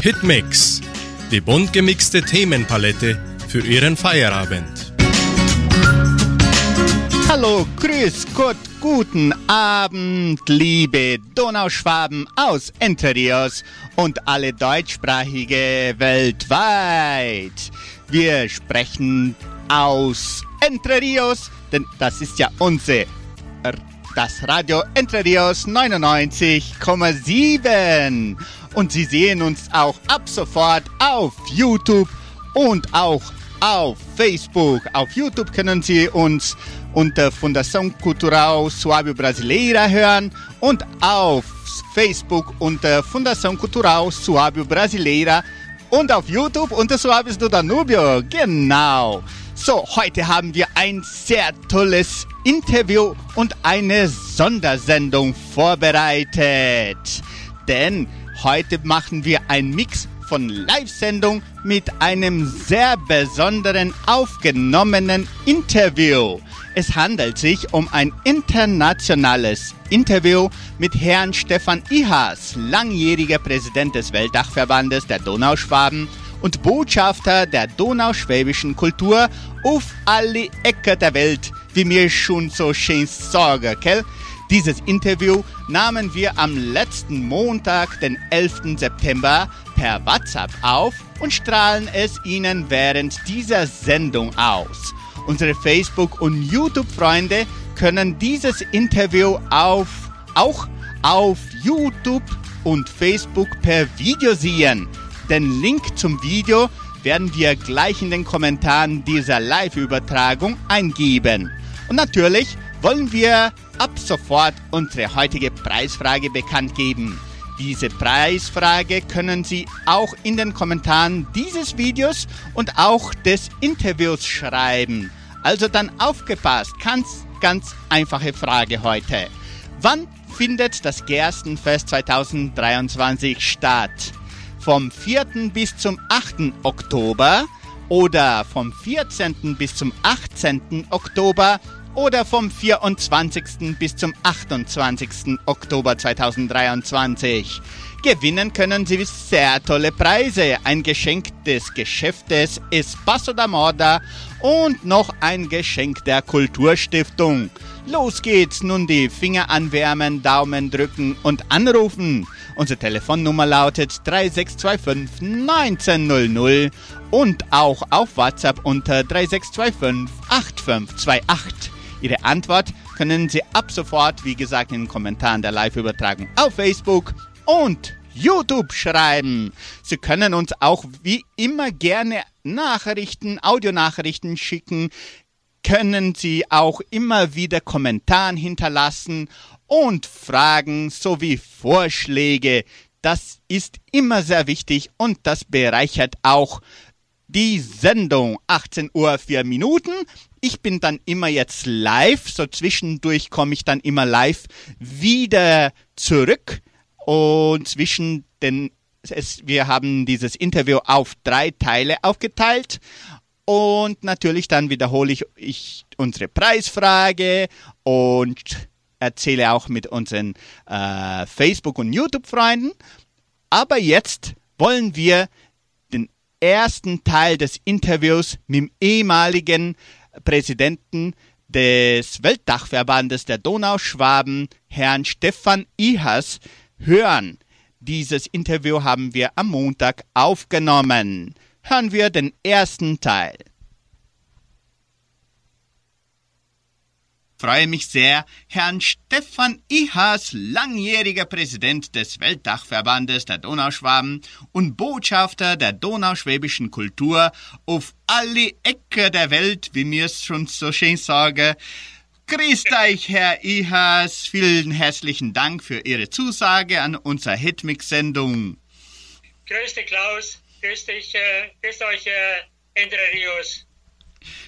Hitmix, die bunt gemixte Themenpalette für Ihren Feierabend. Hallo, grüß Gott, guten Abend, liebe Donauschwaben aus Entre Rios und alle Deutschsprachige weltweit. Wir sprechen aus Entre Rios, denn das ist ja unser das Radio Entre Rios 99,7. Und Sie sehen uns auch ab sofort auf YouTube und auch auf Facebook. Auf YouTube können Sie uns unter Fundação Cultural Suave Brasileira hören und auf Facebook unter Fundação Cultural Suave Brasileira und auf YouTube unter Suaves do Danubio. Genau. So, heute haben wir ein sehr tolles Interview und eine Sondersendung vorbereitet. Denn heute machen wir einen Mix von Live-Sendung mit einem sehr besonderen aufgenommenen Interview. Es handelt sich um ein internationales Interview mit Herrn Stefan Ihas, langjähriger Präsident des Weltdachverbandes der Donauschwaben und Botschafter der donauschwäbischen Kultur auf alle Ecken der Welt, wie mir schon so schön sagen, gell? Dieses Interview nahmen wir am letzten Montag, den 11. September, per WhatsApp auf und strahlen es Ihnen während dieser Sendung aus. Unsere Facebook- und YouTube-Freunde können dieses Interview auf, auch auf YouTube und Facebook per Video sehen. Den Link zum Video werden wir gleich in den Kommentaren dieser Live-Übertragung eingeben. Und natürlich wollen wir ab sofort unsere heutige Preisfrage bekannt geben. Diese Preisfrage können Sie auch in den Kommentaren dieses Videos und auch des Interviews schreiben. Also dann aufgepasst, ganz, ganz einfache Frage heute. Wann findet das Gerstenfest 2023 statt? Vom 4. bis zum 8. Oktober oder vom 14. bis zum 18. Oktober oder vom 24. bis zum 28. Oktober 2023. Gewinnen können Sie sehr tolle Preise, ein Geschenk des Geschäftes Espacio da Moda und noch ein Geschenk der Kulturstiftung. Los geht's, nun die Finger anwärmen, Daumen drücken und anrufen. Unsere Telefonnummer lautet 3625 1900 und auch auf WhatsApp unter 3625 8528. Ihre Antwort können Sie ab sofort, wie gesagt, in den Kommentaren der Live-Übertragung auf Facebook und YouTube schreiben. Sie können uns auch wie immer gerne Nachrichten, Audionachrichten schicken, können Sie auch immer wieder Kommentaren hinterlassen und Fragen sowie Vorschläge. Das ist immer sehr wichtig und das bereichert auch die Sendung. 18 Uhr 4 Minuten. Ich bin dann immer jetzt live, so zwischendurch komme ich dann immer live wieder zurück und zwischen den es, wir haben dieses Interview auf drei Teile aufgeteilt und natürlich dann wiederhole ich, ich unsere Preisfrage und erzähle auch mit unseren äh, Facebook- und YouTube-Freunden. Aber jetzt wollen wir den ersten Teil des Interviews mit dem ehemaligen Präsidenten des Weltdachverbandes der Donauschwaben, Herrn Stefan Ihas, hören. Dieses Interview haben wir am Montag aufgenommen. Hören wir den ersten Teil. Freue mich sehr, Herrn Stefan Ihas, langjähriger Präsident des Weltdachverbandes der Donauschwaben und Botschafter der donauschwäbischen Kultur auf alle Ecken der Welt, wie mir es schon so schön sage. Grüßt euch, Herr Ihas. Vielen herzlichen Dank für Ihre Zusage an unserer Hitmix-Sendung. Grüß dich, Klaus. Grüß dich, äh, grüß euch, äh, Entre Rios.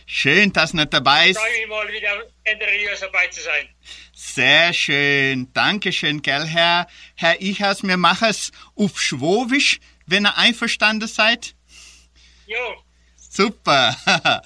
Schön, dass du dabei bist. Ich freue mich mal wieder Entre Rios dabei zu sein. Sehr schön. Dankeschön, gell, Herr, Herr Ichas. Wir machen es auf Schwowisch, wenn ihr einverstanden seid. Jo. Super.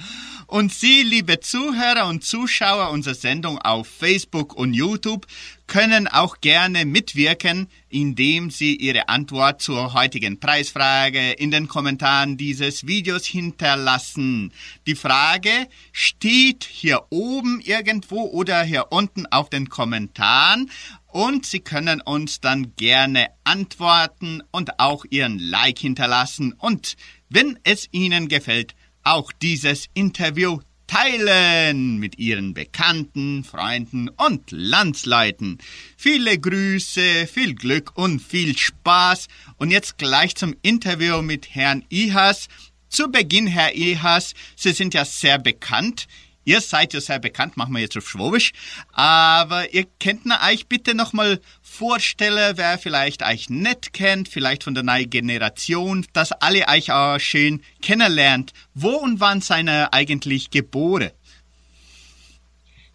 Und Sie, liebe Zuhörer und Zuschauer unserer Sendung auf Facebook und YouTube, können auch gerne mitwirken, indem Sie Ihre Antwort zur heutigen Preisfrage in den Kommentaren dieses Videos hinterlassen. Die Frage steht hier oben irgendwo oder hier unten auf den Kommentaren und Sie können uns dann gerne antworten und auch Ihren Like hinterlassen und wenn es Ihnen gefällt, auch dieses Interview teilen mit Ihren Bekannten, Freunden und Landsleuten. Viele Grüße, viel Glück und viel Spaß. Und jetzt gleich zum Interview mit Herrn Ihas. Zu Beginn, Herr Ihas, Sie sind ja sehr bekannt. Ihr seid ja sehr bekannt, machen wir jetzt auf Schwabisch. Aber ihr könnt euch bitte nochmal vorstellen, wer vielleicht euch nicht kennt, vielleicht von der neuen Generation, dass alle euch auch schön kennenlernt. Wo und wann seid ihr eigentlich geboren?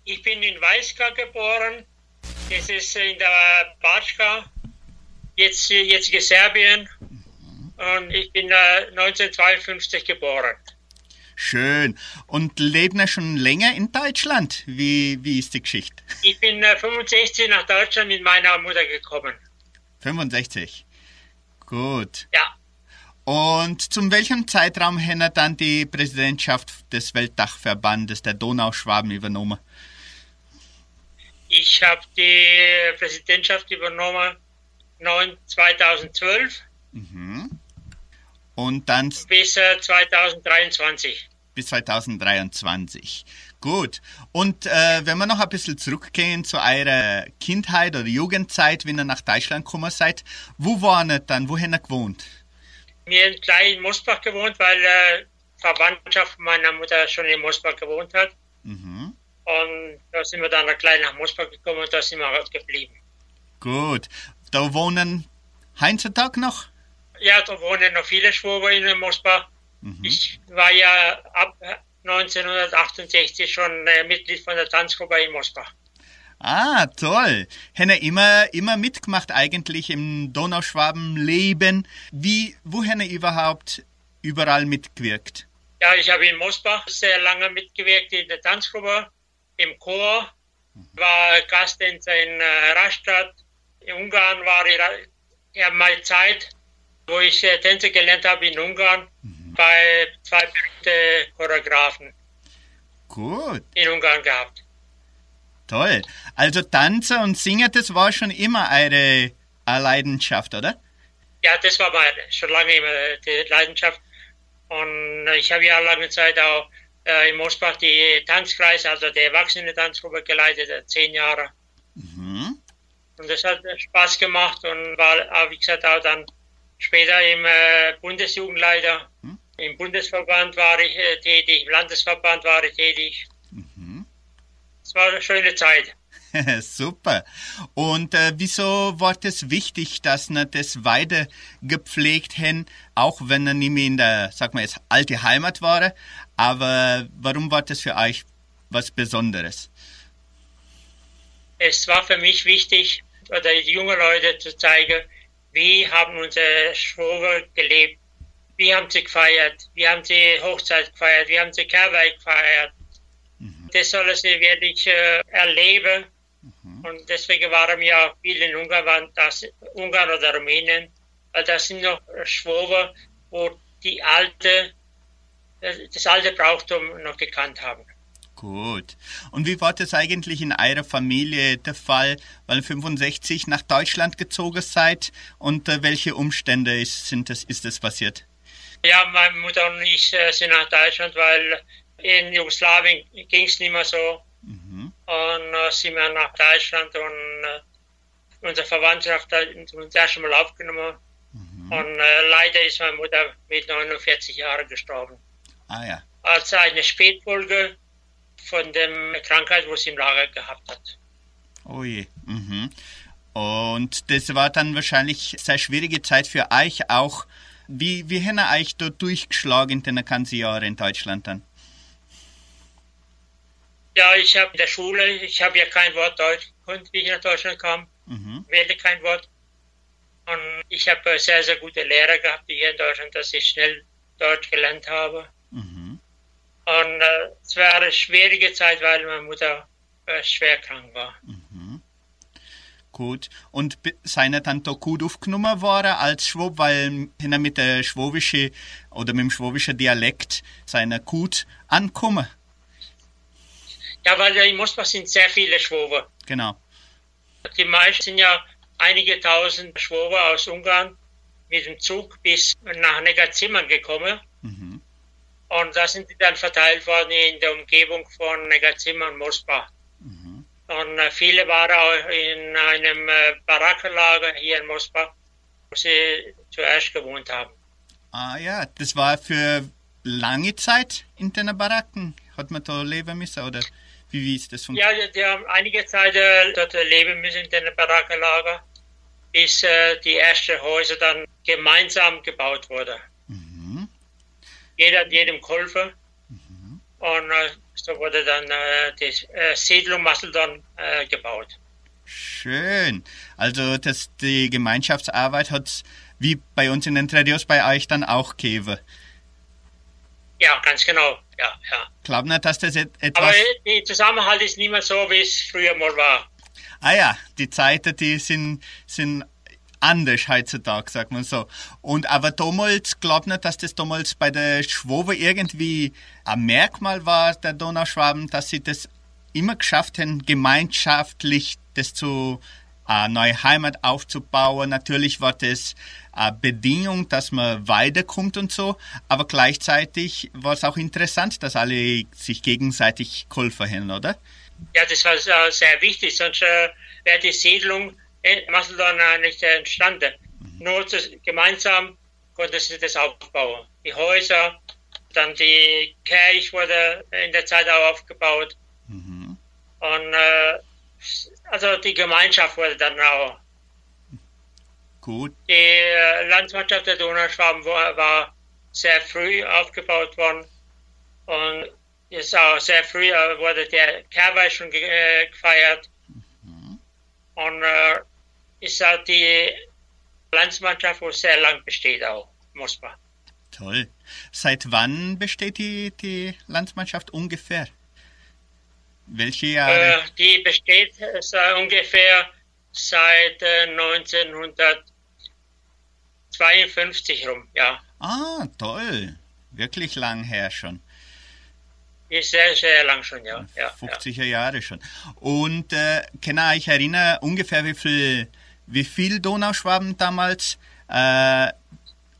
Ich bin in Weiska geboren. Das ist in der Batschka, jetzt, jetzige Serbien. Und ich bin äh, 1952 geboren. Schön. Und leben schon länger in Deutschland? Wie, wie ist die Geschichte? Ich bin äh, 65 nach Deutschland mit meiner Mutter gekommen. 65. Gut. Ja. Und zum welchem Zeitraum hat dann die Präsidentschaft des Weltdachverbandes der Donauschwaben übernommen? Ich habe die Präsidentschaft übernommen 2012. Mhm. Und dann bis äh, 2023. Bis 2023. Gut. Und äh, wenn wir noch ein bisschen zurückgehen zu eurer Kindheit oder Jugendzeit, wenn ihr nach Deutschland gekommen seid, wo waren ihr dann? Wo habt ihr gewohnt? Wir haben gleich in Mosbach gewohnt, weil äh, Verwandtschaft meiner Mutter schon in Mosbach gewohnt hat. Mhm. Und da sind wir dann gleich nach Mosbach gekommen und da sind wir geblieben. Gut. Da wohnen heutzutage noch? Ja, da wohnen noch viele Schwaber in Mosbach. Mhm. Ich war ja ab 1968 schon äh, Mitglied von der Tanzgruppe in Mosbach. Ah, toll. Hätte immer, immer mitgemacht eigentlich im Donauschwabenleben. Wie, wo hätte überhaupt überall mitgewirkt? Ja, ich habe in Mosbach sehr lange mitgewirkt in der Tanzgruppe, im Chor, war Gastdänzer in äh, Rastatt. In Ungarn war ich ja meine Zeit, wo ich äh, Tänze gelernt habe in Ungarn, bei zwei berühmten Choreografen Gut, in Ungarn gehabt. toll. Also Tanzen und Singen, das war schon immer eure eine Leidenschaft, oder? Ja, das war meine, schon lange immer die Leidenschaft. Und ich habe ja lange Zeit auch äh, in Mosbach die Tanzkreis, also die Erwachsene-Tanzgruppe geleitet, äh, zehn Jahre. Mhm. Und das hat Spaß gemacht und war, auch, wie gesagt, auch dann später im äh, Bundesjugendleiter. Hm. Im Bundesverband war ich äh, tätig, im Landesverband war ich tätig. Mhm. Es war eine schöne Zeit. Super. Und äh, wieso war es wichtig, dass wir das weiter gepflegt haben, auch wenn er nicht mehr in der, sag mal jetzt, alte Heimat war? Aber warum war das für euch was Besonderes? Es war für mich wichtig, oder die jungen Leute zu zeigen, wie haben unsere Schwober gelebt, wie haben sie gefeiert, wie haben sie Hochzeit gefeiert, wie haben sie Karneval gefeiert. Das sollen sie wirklich äh, erleben. Und deswegen waren wir auch viel in Ungarn, das Ungarn oder Rumänien, weil das sind noch Schwober, wo die alte, das alte Brauchtum noch gekannt haben. Gut. Und wie war das eigentlich in eurer Familie der Fall, weil 65 nach Deutschland gezogen seid? Und äh, welche Umstände ist, sind das, ist das passiert? Ja, meine Mutter und ich äh, sind nach Deutschland, weil in Jugoslawien ging es nicht mehr so. Mhm. Und äh, sind wir nach Deutschland und äh, unsere Verwandtschaft hat uns erst einmal aufgenommen. Mhm. Und äh, leider ist meine Mutter mit 49 Jahren gestorben. Ah ja. Als eine Spätfolge von der Krankheit, wo sie im Lager gehabt hat. Oh je. Mhm. Und das war dann wahrscheinlich eine sehr schwierige Zeit für euch auch. Wie, wie haben euch da durchgeschlagen in den ganzen Jahren in Deutschland dann? Ja, ich habe in der Schule, ich habe ja kein Wort Deutsch gekonnt, wie ich nach Deutschland kam, Mhm. wählte kein Wort. Und ich habe sehr, sehr gute Lehrer gehabt hier in Deutschland, dass ich schnell Deutsch gelernt habe. Mhm. Und äh, es war eine schwierige Zeit, weil meine Mutter äh, schwer krank war. Gut. Und er dann da gut aufgenommen worden als Schwab, weil er mit der schwäbischen oder mit dem schwäbischen Dialekt seiner gut ankommen. Ja, weil in Moskau sind sehr viele Schwober. Genau. Die meisten sind ja einige tausend Schwober aus Ungarn mit dem Zug bis nach Neckarzimmern gekommen. Mhm. Und da sind die dann verteilt worden in der Umgebung von Neckarzimmern, Moskau. Und äh, viele waren auch in einem äh, Barackenlager hier in Moskau, wo sie zuerst gewohnt haben. Ah ja, das war für lange Zeit in den Baracken. Hat man da leben müssen oder wie, wie ist das funktioniert? Ja, die, die haben einige Zeit äh, dort leben müssen in den Barackenlager, bis äh, die ersten Häuser dann gemeinsam gebaut wurden. Mhm. Jeder hat jedem geholfen. Und äh, so wurde dann äh, die äh, Siedlung Masseldon äh, gebaut. Schön. Also das, die Gemeinschaftsarbeit hat wie bei uns in den Radios bei euch dann auch gegeben. Ja, ganz genau. Ja, ja. Glaub nicht, dass das et Aber etwas... der Zusammenhalt ist nicht mehr so, wie es früher mal war. Ah ja, die Zeiten, die sind, sind anders heutzutage, sagt man so. Und aber damals, glaub nicht, dass das damals bei der Schwobe irgendwie ein Merkmal war, der Donauschwaben, dass sie das immer geschafft haben, gemeinschaftlich das zu eine neue Heimat aufzubauen. Natürlich war das eine Bedingung, dass man weiterkommt und so, aber gleichzeitig war es auch interessant, dass alle sich gegenseitig geholfen haben, oder? Ja, das war äh, sehr wichtig, sonst äh, wäre die Siedlung in Masseldon äh, nicht äh, entstanden. Nur zu, gemeinsam konnte sie das aufbauen. Die Häuser, dann die Kirche wurde in der Zeit auch aufgebaut. Mhm. Und äh, also die Gemeinschaft wurde dann auch. Gut. Die äh, Landsmannschaft der Donauschwaben war, war sehr früh aufgebaut worden. Und ist auch sehr früh äh, wurde der Kerweih schon ge äh, gefeiert. Und äh, ist auch die Landsmannschaft, wo sehr lang besteht auch, Moskwa. Toll. Seit wann besteht die, die Landsmannschaft ungefähr? Welche Jahre? Äh, die besteht äh, ungefähr seit äh, 1952 rum, ja. Ah, toll. Wirklich lang her schon. Ist sehr, sehr lang schon, ja. ja, ja. 50er Jahre schon. Und äh, kann ihr euch erinnern, ungefähr wie viel, wie viel Donauschwaben damals äh,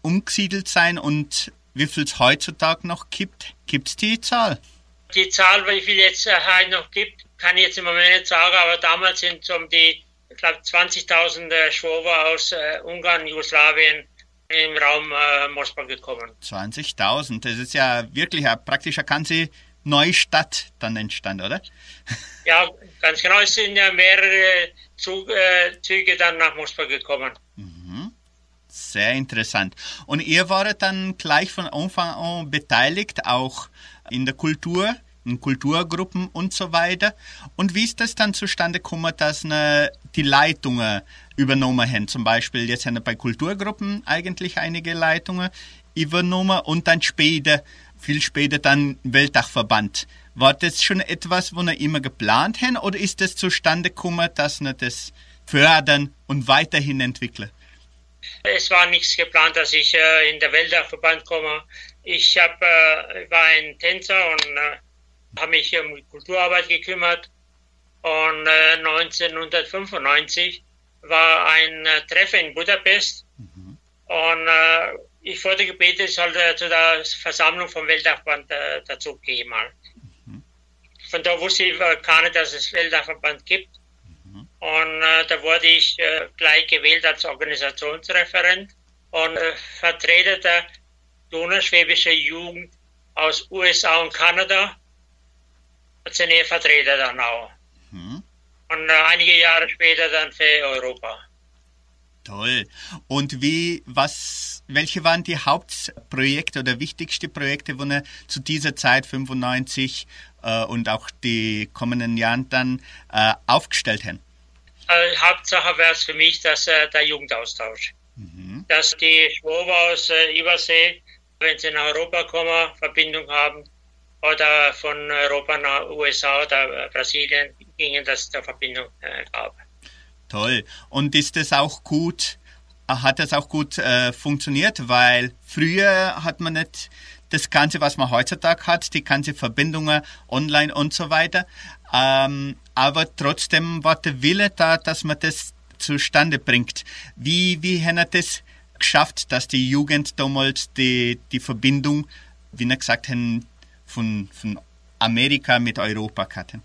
umgesiedelt sein und wie viel es heutzutage noch gibt? Gibt es die Zahl? Die Zahl, wie viel jetzt äh, heute noch gibt, kann ich jetzt im Moment nicht sagen, aber damals sind es um die, ich glaube, 20.000 äh, Schwober aus äh, Ungarn, Jugoslawien im Raum äh, Moskau gekommen. 20.000. Das ist ja wirklich eine, praktisch eine ganze neue Stadt dann entstanden, oder? Ja, ganz genau. Es sind ja mehrere Zug, äh, Züge dann nach Moskau gekommen. Sehr interessant. Und ihr wart dann gleich von Anfang an beteiligt, auch in der Kultur, in Kulturgruppen und so weiter. Und wie ist das dann zustande gekommen, dass ne, die Leitungen übernommen haben? Zum Beispiel, jetzt haben wir bei Kulturgruppen eigentlich einige Leitungen übernommen und dann später, viel später dann Weltdachverband. War das schon etwas, wo ihr immer geplant haben oder ist das zustande gekommen, dass ihr das fördern und weiterhin entwickeln? Es war nichts geplant, dass ich äh, in der Weltdachverband komme. Ich hab, äh, war ein Tänzer und äh, habe mich um Kulturarbeit gekümmert. Und äh, 1995 war ein äh, Treffen in Budapest. Und äh, ich wurde gebeten, ich sollte zu der Versammlung vom Weltdachverband äh, dazugehen mal. Von da wusste ich äh, gar nicht, dass es Weltdachverband gibt. Und äh, da wurde ich äh, gleich gewählt als Organisationsreferent und äh, Vertreter der donauschwäbische Jugend aus USA und Kanada. Als eine Vertreter dann auch. Mhm. Und äh, einige Jahre später dann für Europa. Toll. Und wie, was, welche waren die Hauptprojekte oder wichtigste Projekte, wo ihr zu dieser Zeit 95 äh, und auch die kommenden Jahren dann äh, aufgestellt haben? Äh, Hauptsache wäre es für mich, dass äh, der Jugendaustausch. Dass die Schwober aus äh, Übersee, wenn sie nach Europa kommen, Verbindung haben oder von Europa nach USA oder Brasilien gingen, dass es da Verbindung äh, gab. Toll. Und ist das auch gut, hat das auch gut äh, funktioniert? Weil früher hat man nicht das Ganze, was man heutzutage hat, die ganze Verbindungen online und so weiter. Ähm, aber trotzdem war der Wille da, dass man das zustande bringt. Wie, wie hat das geschafft, dass die Jugend damals die, die Verbindung, wie wir gesagt haben, von, von Amerika mit Europa hatten?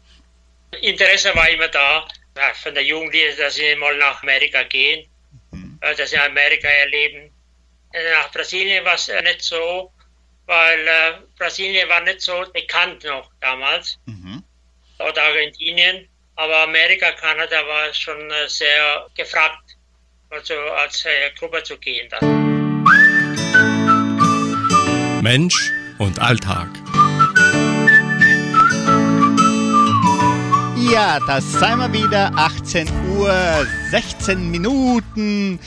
Interesse war immer da, von der Jugendlichen, dass sie mal nach Amerika gehen, mhm. Äh, dass sie Amerika erleben. Äh, nach Brasilien war es nicht so, weil äh, Brasilien war nicht so bekannt noch damals. Mhm. Oder Argentinien. Aber Amerika, Kanada war schon äh, sehr gefragt, also als äh, Gruppe zu gehen. Dann. Mensch und Alltag. Ja, das seien wir wieder. 18 Uhr, 16 Minuten.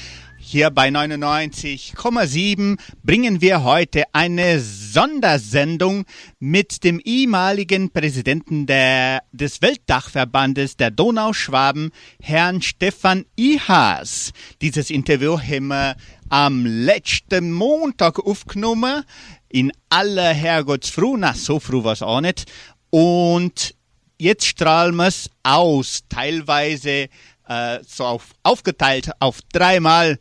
Hier bei 99,7 bringen wir heute eine Sondersendung mit dem ehemaligen Präsidenten der, des Weltdachverbandes der Donauschwaben, Herrn Stefan Ihas. Dieses Interview haben wir am letzten Montag aufgenommen, in aller Herrgottsfruh, na so früh war es auch nicht. Und jetzt strahlen wir es aus, teilweise äh, so auf, aufgeteilt auf dreimal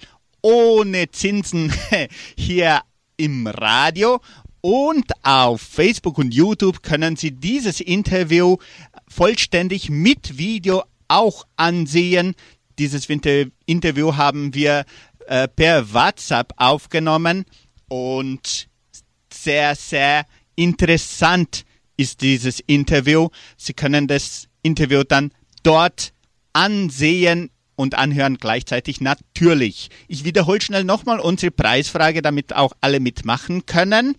ohne Zinsen hier im Radio und auf Facebook und YouTube können Sie dieses Interview vollständig mit Video auch ansehen. Dieses Interview haben wir äh, per WhatsApp aufgenommen und sehr, sehr interessant ist dieses Interview. Sie können das Interview dann dort ansehen und anhören gleichzeitig natürlich. Ich wiederhole schnell nochmal unsere Preisfrage, damit auch alle mitmachen können.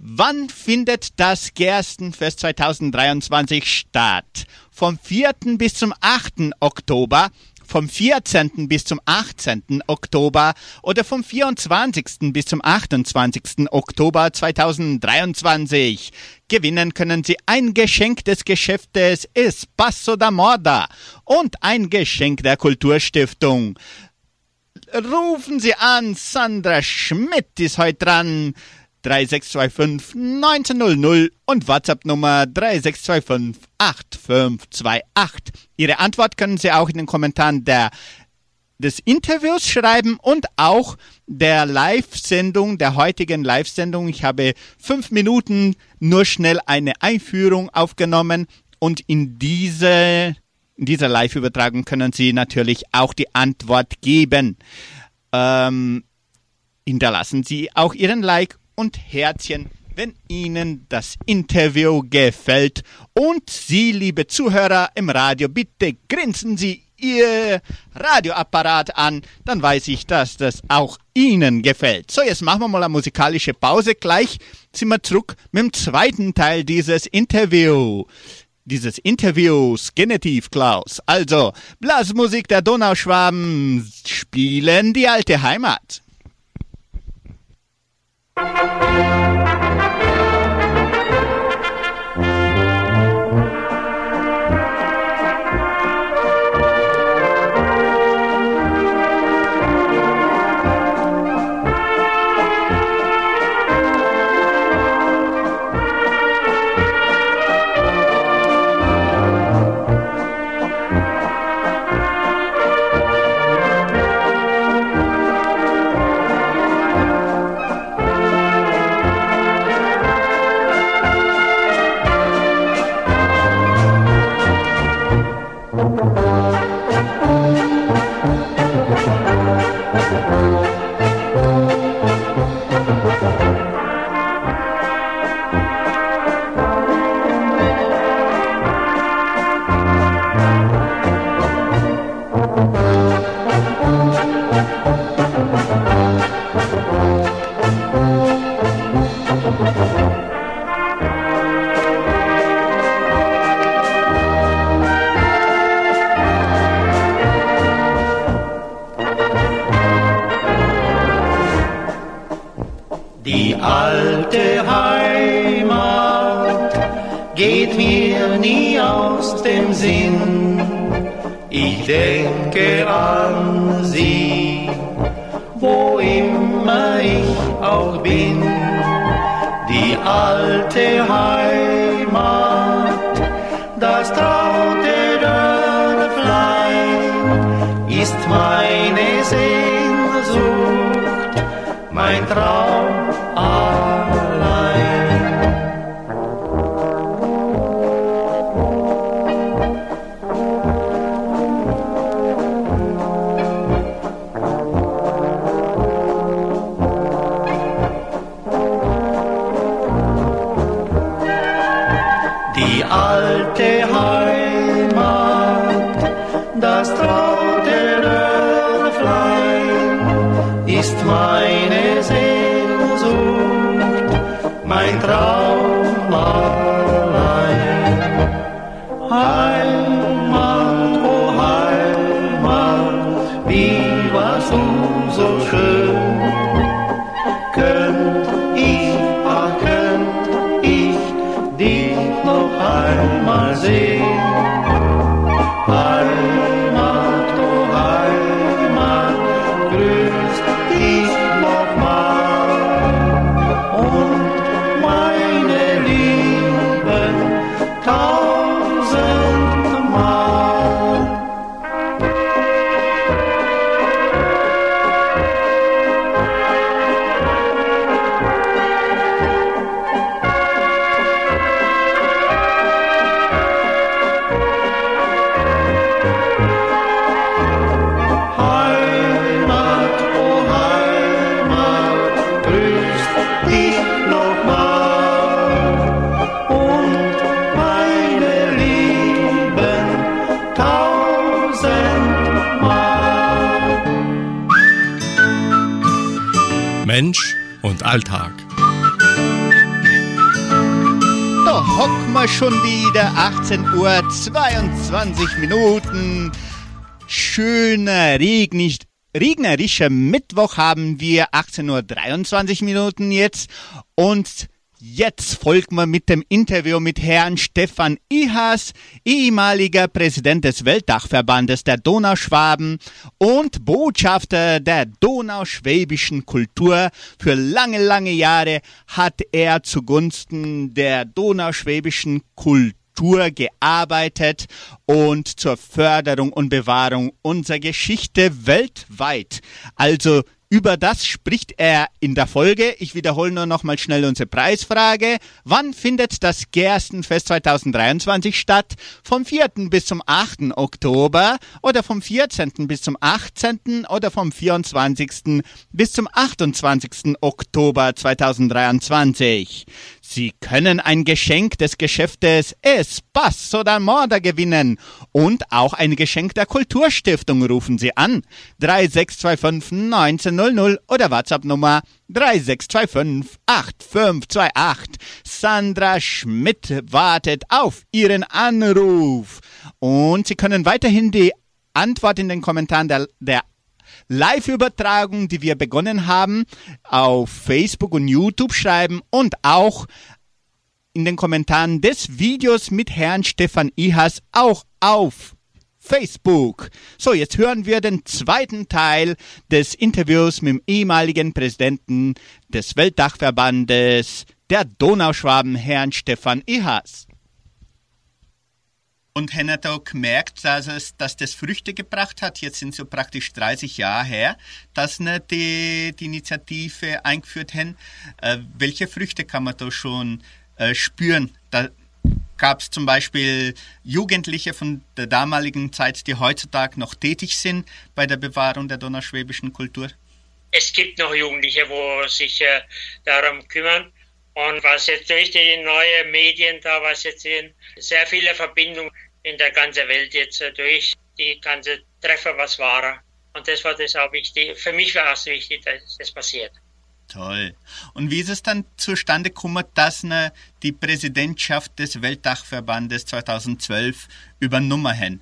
Wann findet das Gerstenfest 2023 statt? Vom 4. bis zum 8. Oktober vom 14. bis zum 18. Oktober oder vom 24. bis zum 28. Oktober 2023. Gewinnen können Sie ein Geschenk des Geschäftes Espasso da Moda und ein Geschenk der Kulturstiftung. Rufen Sie an, Sandra Schmidt ist heute dran. 3625 1900 und WhatsApp-Nummer 3625 8528. Ihre Antwort können Sie auch in den Kommentaren der, des Interviews schreiben und auch der Live-Sendung, der heutigen Live-Sendung. Ich habe fünf Minuten nur schnell eine Einführung aufgenommen und in diese in dieser Live-Übertragung können Sie natürlich auch die Antwort geben. Ähm, hinterlassen Sie auch Ihren Like und Herzchen, wenn Ihnen das Interview gefällt. Und Sie, liebe Zuhörer im Radio, bitte grinsen Sie Ihr Radioapparat an, dann weiß ich, dass das auch Ihnen gefällt. So, jetzt machen wir mal eine musikalische Pause. Gleich sind wir zurück mit dem zweiten Teil dieses Interviews dieses Interviews Genitiv Klaus. Also, Blasmusik der Donauschwaben spielen die alte Heimat. Die alte Mensch Uhr, 22 Minuten. Schöner, regnig, regnerischer Mittwoch haben wir, 18 Uhr, 23 Minuten jetzt. Und Jetzt folgt man mit dem Interview mit Herrn Stefan Ihas, ehemaliger Präsident des Weltdachverbandes der Donauschwaben und Botschafter der donauschwäbischen Kultur. Für lange, lange Jahre hat er zugunsten der donauschwäbischen Kultur gearbeitet und zur Förderung und Bewahrung unserer Geschichte weltweit. Also über das spricht er in der Folge. Ich wiederhole nur noch mal schnell unsere Preisfrage. Wann findet das Gerstenfest 2023 statt? Vom 4. bis zum 8. Oktober oder vom 14. bis zum 18. oder vom 24. bis zum 28. Oktober 2023. Sie können ein Geschenk des Geschäftes Espace oder Morda gewinnen und auch ein Geschenk der Kulturstiftung rufen Sie an. 3625 1900 oder WhatsApp Nummer 3625 8528. Sandra Schmidt wartet auf Ihren Anruf. Und Sie können weiterhin die Antwort in den Kommentaren der, der Live-Übertragung, die wir begonnen haben, auf Facebook und YouTube schreiben und auch in den Kommentaren des Videos mit Herrn Stefan Ihas auch auf Facebook. So, jetzt hören wir den zweiten Teil des Interviews mit dem ehemaligen Präsidenten des Weltdachverbandes der Donauschwaben, Herrn Stefan Ihas. Und hat auch gemerkt, dass, es, dass das Früchte gebracht hat. Jetzt sind so praktisch 30 Jahre her, dass ne die, die Initiative eingeführt haben. Äh, welche Früchte kann man da schon äh, spüren? Da gab es zum Beispiel Jugendliche von der damaligen Zeit, die heutzutage noch tätig sind bei der Bewahrung der donauschwäbischen Kultur. Es gibt noch Jugendliche, wo sich äh, darum kümmern. Und was jetzt durch die neuen Medien da, was jetzt in sehr viele Verbindungen in der ganzen Welt jetzt äh, durch die ganze Treffer, was war. Und das war das auch wichtig. Für mich war es wichtig, dass das passiert. Toll. Und wie ist es dann zustande gekommen, dass ne, die Präsidentschaft des Weltdachverbandes 2012 übernommen haben?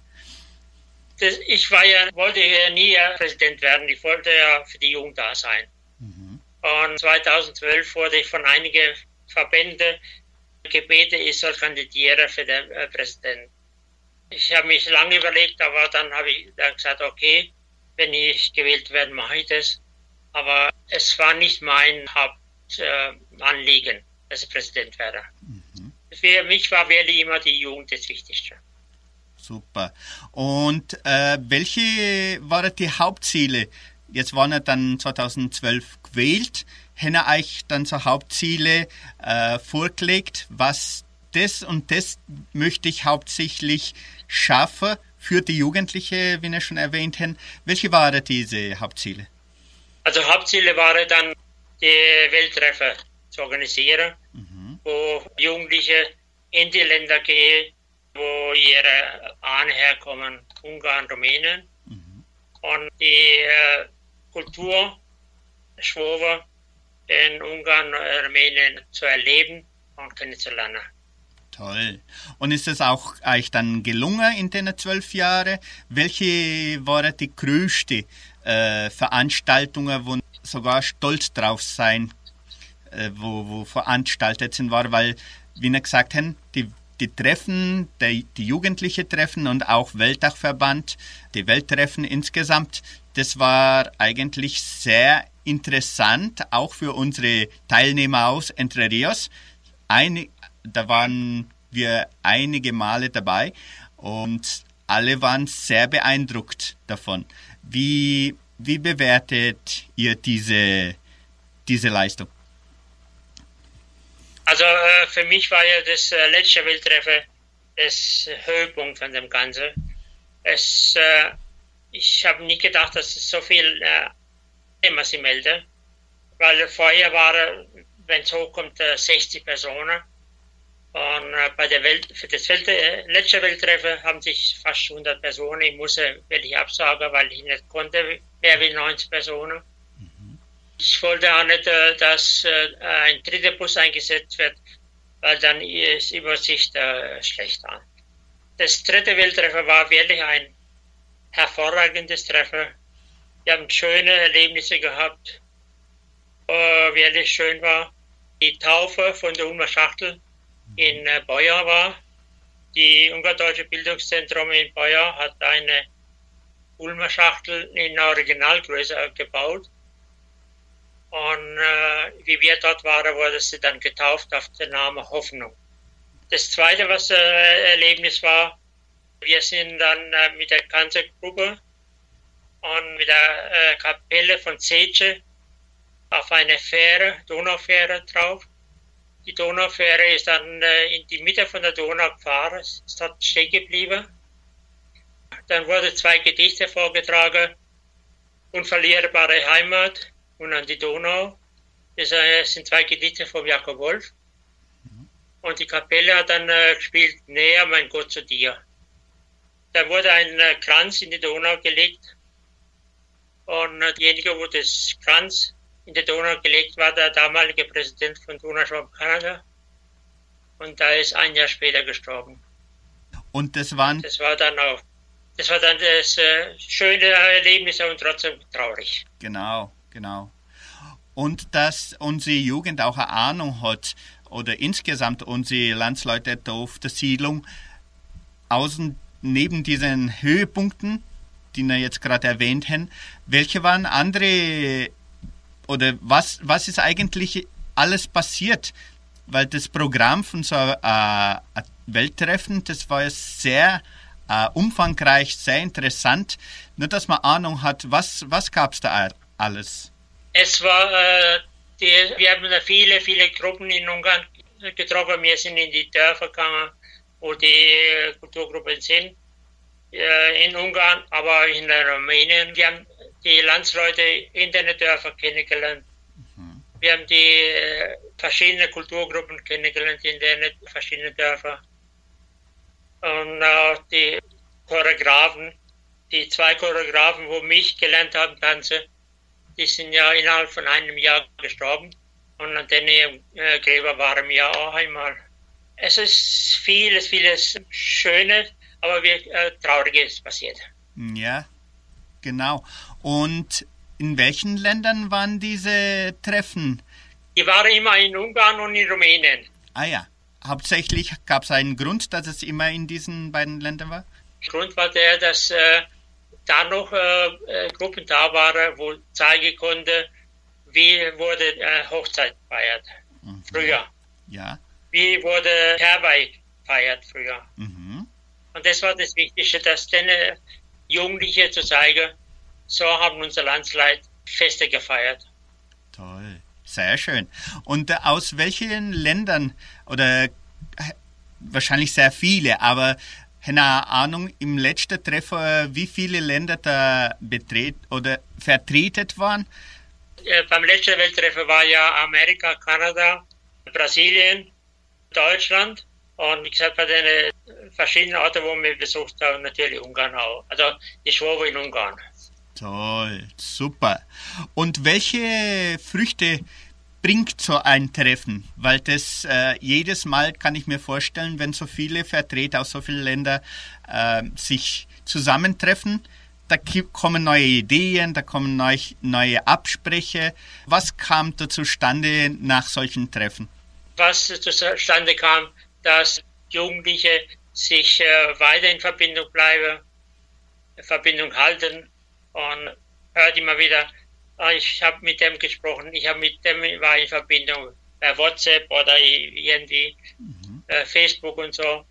Das, ich war ja, wollte ja nie Präsident werden. Ich wollte ja für die Jugend da sein. Mhm. Und 2012 wurde ich von einigen Verbänden gebeten, ich soll kandidieren für den äh, Präsidenten. Ich habe mich lange überlegt, aber dann habe ich dann gesagt, okay, wenn ich gewählt werde, mache ich das. Aber es war nicht mein Hauptanliegen, dass ich Präsident werde. Mhm. Für mich war wirklich immer die Jugend das Wichtigste. Super. Und äh, welche waren die Hauptziele? Jetzt waren er dann 2012 gewählt. Haben euch dann so Hauptziele äh, vorgelegt, was das und das möchte ich hauptsächlich schaffen für die Jugendlichen, wie wir schon erwähnt haben. Welche waren diese Hauptziele? Also Hauptziele waren dann die Welttreffer zu organisieren, mhm. wo Jugendliche in die Länder gehen, wo ihre Ahnen herkommen, Ungarn, Rumänien. Mhm. Und die äh, Kultur, Schwober in Ungarn, Rumänien zu erleben und kennenzulernen. Toll. Und ist es auch euch dann gelungen in den zwölf Jahren? Welche waren die größten äh, Veranstaltungen, wo sogar stolz drauf sein, äh, wo, wo veranstaltet sind, war? Weil, wie wir gesagt haben, die, die Treffen, die, die Jugendliche Treffen und auch Weltdachverband, die Welttreffen insgesamt, das war eigentlich sehr interessant, auch für unsere Teilnehmer aus Entre Rios. Ein, da waren wir einige Male dabei und alle waren sehr beeindruckt davon. Wie, wie bewertet ihr diese, diese Leistung? Also äh, für mich war ja das äh, letzte Welttreffen das Höhepunkt von dem Ganzen. Es, äh, ich habe nie gedacht, dass es so viel immer sie melden, weil vorher waren, wenn es hochkommt, 60 Personen und äh, bei der Welt, für das Welt, äh, letzte Welttreffen haben sich fast 100 Personen. Ich musste wirklich absagen, weil ich nicht konnte, mehr wie 90 Personen. Mhm. Ich wollte auch nicht, äh, dass äh, ein dritter Bus eingesetzt wird, weil dann ist die Übersicht äh, schlecht an. Das dritte Welttreffen war wirklich ein hervorragendes Treffen. Wir haben schöne Erlebnisse gehabt, äh, wirklich schön war. Die Taufe von der Ulmer Schachtel in äh, Beuer war. Die Ungardeutsche Bildungszentrum in Beuer hat eine Ulmer Schachtel in Originalgröße gebaut. Und äh, wie wir dort waren, wurde sie dann getauft auf den Namen Hoffnung. Das zweite, was äh, Erlebnis war, wir sind dann äh, mit der Kanzergruppe und mit der äh, Kapelle von Zece auf eine Fähre, Donaufähre drauf. Die Donaufähre ist dann äh, in die Mitte von der Donau gefahren, ist dort stehen geblieben. Dann wurden zwei Gedichte vorgetragen. Unverlierbare Heimat und an die Donau. Das äh, sind zwei Gedichte von Jakob Wolf. Und die Kapelle hat dann äh, gespielt, Näher, mein Gott, zu dir. Da wurde ein Kranz in die Donau gelegt. Und derjenige, wo das Kranz in die Donau gelegt war der damalige Präsident von Donauschwaben Kanada. Und da ist ein Jahr später gestorben. Und das waren? Das war dann auch, das war dann das äh, schöne Erlebnis und trotzdem traurig. Genau, genau. Und dass unsere Jugend auch eine Ahnung hat, oder insgesamt unsere Landsleute auf der Siedlung, außen neben diesen Höhepunkten, die wir jetzt gerade erwähnt haben, welche waren andere oder was, was ist eigentlich alles passiert? Weil das Programm von so einem äh, Welttreffen, das war sehr äh, umfangreich, sehr interessant. Nur, dass man Ahnung hat, was, was gab es da alles? Es war, äh, die, wir haben da viele, viele Gruppen in Ungarn getroffen. Wir sind in die Dörfer gegangen, wo die äh, Kulturgruppen sind, äh, in Ungarn, aber in Rumänien. Wir haben die Landsleute in den Dörfern kennengelernt. Mhm. Wir haben die äh, verschiedenen Kulturgruppen kennengelernt in den verschiedenen Dörfern. Und auch die Choreografen, die zwei Choreografen, wo mich gelernt haben tanzen, die sind ja innerhalb von einem Jahr gestorben. Und an den äh, Gräber waren wir auch einmal. Es ist vieles, vieles Schönes, aber wie, äh, Trauriges passiert. Ja, genau. Und in welchen Ländern waren diese Treffen? Die waren immer in Ungarn und in Rumänien. Ah ja, hauptsächlich gab es einen Grund, dass es immer in diesen beiden Ländern war? Grund war der, dass äh, da noch äh, äh, Gruppen da waren, wo zeigen konnte, wie wurde äh, Hochzeit gefeiert Mhm. früher. Ja. Wie wurde Herbei gefeiert früher. Mhm. Und das war das Wichtigste, dass den äh, Jugendliche zu zeigen, so haben unser Landsleute Feste gefeiert. Toll. Sehr schön. Und äh, aus welchen Ländern oder äh, wahrscheinlich sehr viele, aber eine Ahnung, im letzten Treffer, wie viele Länder da betret oder vertreten waren? Äh, beim letzten Welttreffen war ja Amerika, Kanada, Brasilien, Deutschland und wie gesagt, bei den verschiedenen Orten, wo wir besucht haben, natürlich Ungarn auch. Also die Schwobe in Ungarn. Toll, super. Und welche Früchte bringt so ein Treffen? Weil das äh, jedes Mal kann ich mir vorstellen, wenn so viele Vertreter aus so vielen Ländern äh, sich zusammentreffen, da kommen neue Ideen, da kommen neu, neue Abspreche. Was kam da zustande nach solchen Treffen? Was zustande kam, dass Jugendliche sich äh, weiter in Verbindung bleiben, Verbindung halten und hört immer wieder, ah, ich habe mit dem gesprochen, ich habe mit dem war in Verbindung per WhatsApp oder irgendwie äh, Facebook und so.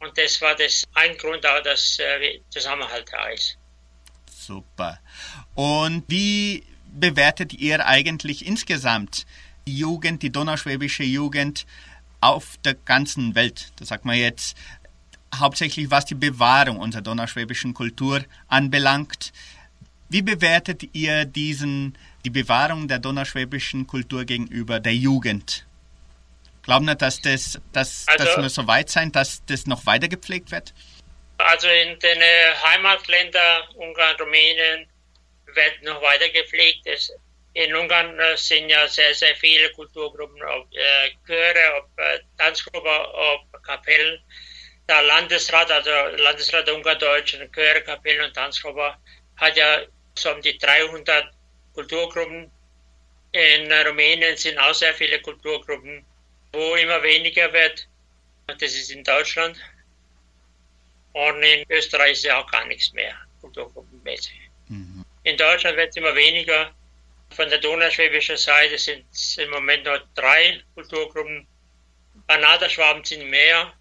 Und das war das ein Grund auch, dass äh, Zusammenhalt da ist. Super. Und wie bewertet ihr eigentlich insgesamt die Jugend, die donauschwäbische Jugend auf der ganzen Welt? Das sagt man jetzt hauptsächlich, was die Bewahrung unserer donauschwäbischen Kultur anbelangt. Wie bewertet ihr diesen, die Bewahrung der donauschwäbischen Kultur gegenüber der Jugend? Glauben Sie, dass das, dass, Also- dass wir so weit sein, dass das noch weiter gepflegt wird? Also in den äh, Heimatländern Ungarn, Rumänien wird noch weiter gepflegt. Es, in Ungarn äh, sind ja sehr, sehr viele Kulturgruppen, ob äh, Chöre, ob äh, Tanzgruppen, ob Kapellen. Der Landesrat, also Landesrat der Ungardeutschen, Chöre, Kapellen und Tanzgruppen, hat ja um die 300 Kulturgruppen. In Rumänien sind auch sehr viele Kulturgruppen, wo immer weniger wird. Das ist in Deutschland. Und in Österreich ist ja auch gar nichts mehr, kulturgruppenmäßig. In Deutschland wird es immer weniger. Von der donauschwäbischen Seite sind es im Moment nur drei Kulturgruppen. Banader Schwaben sind mehr.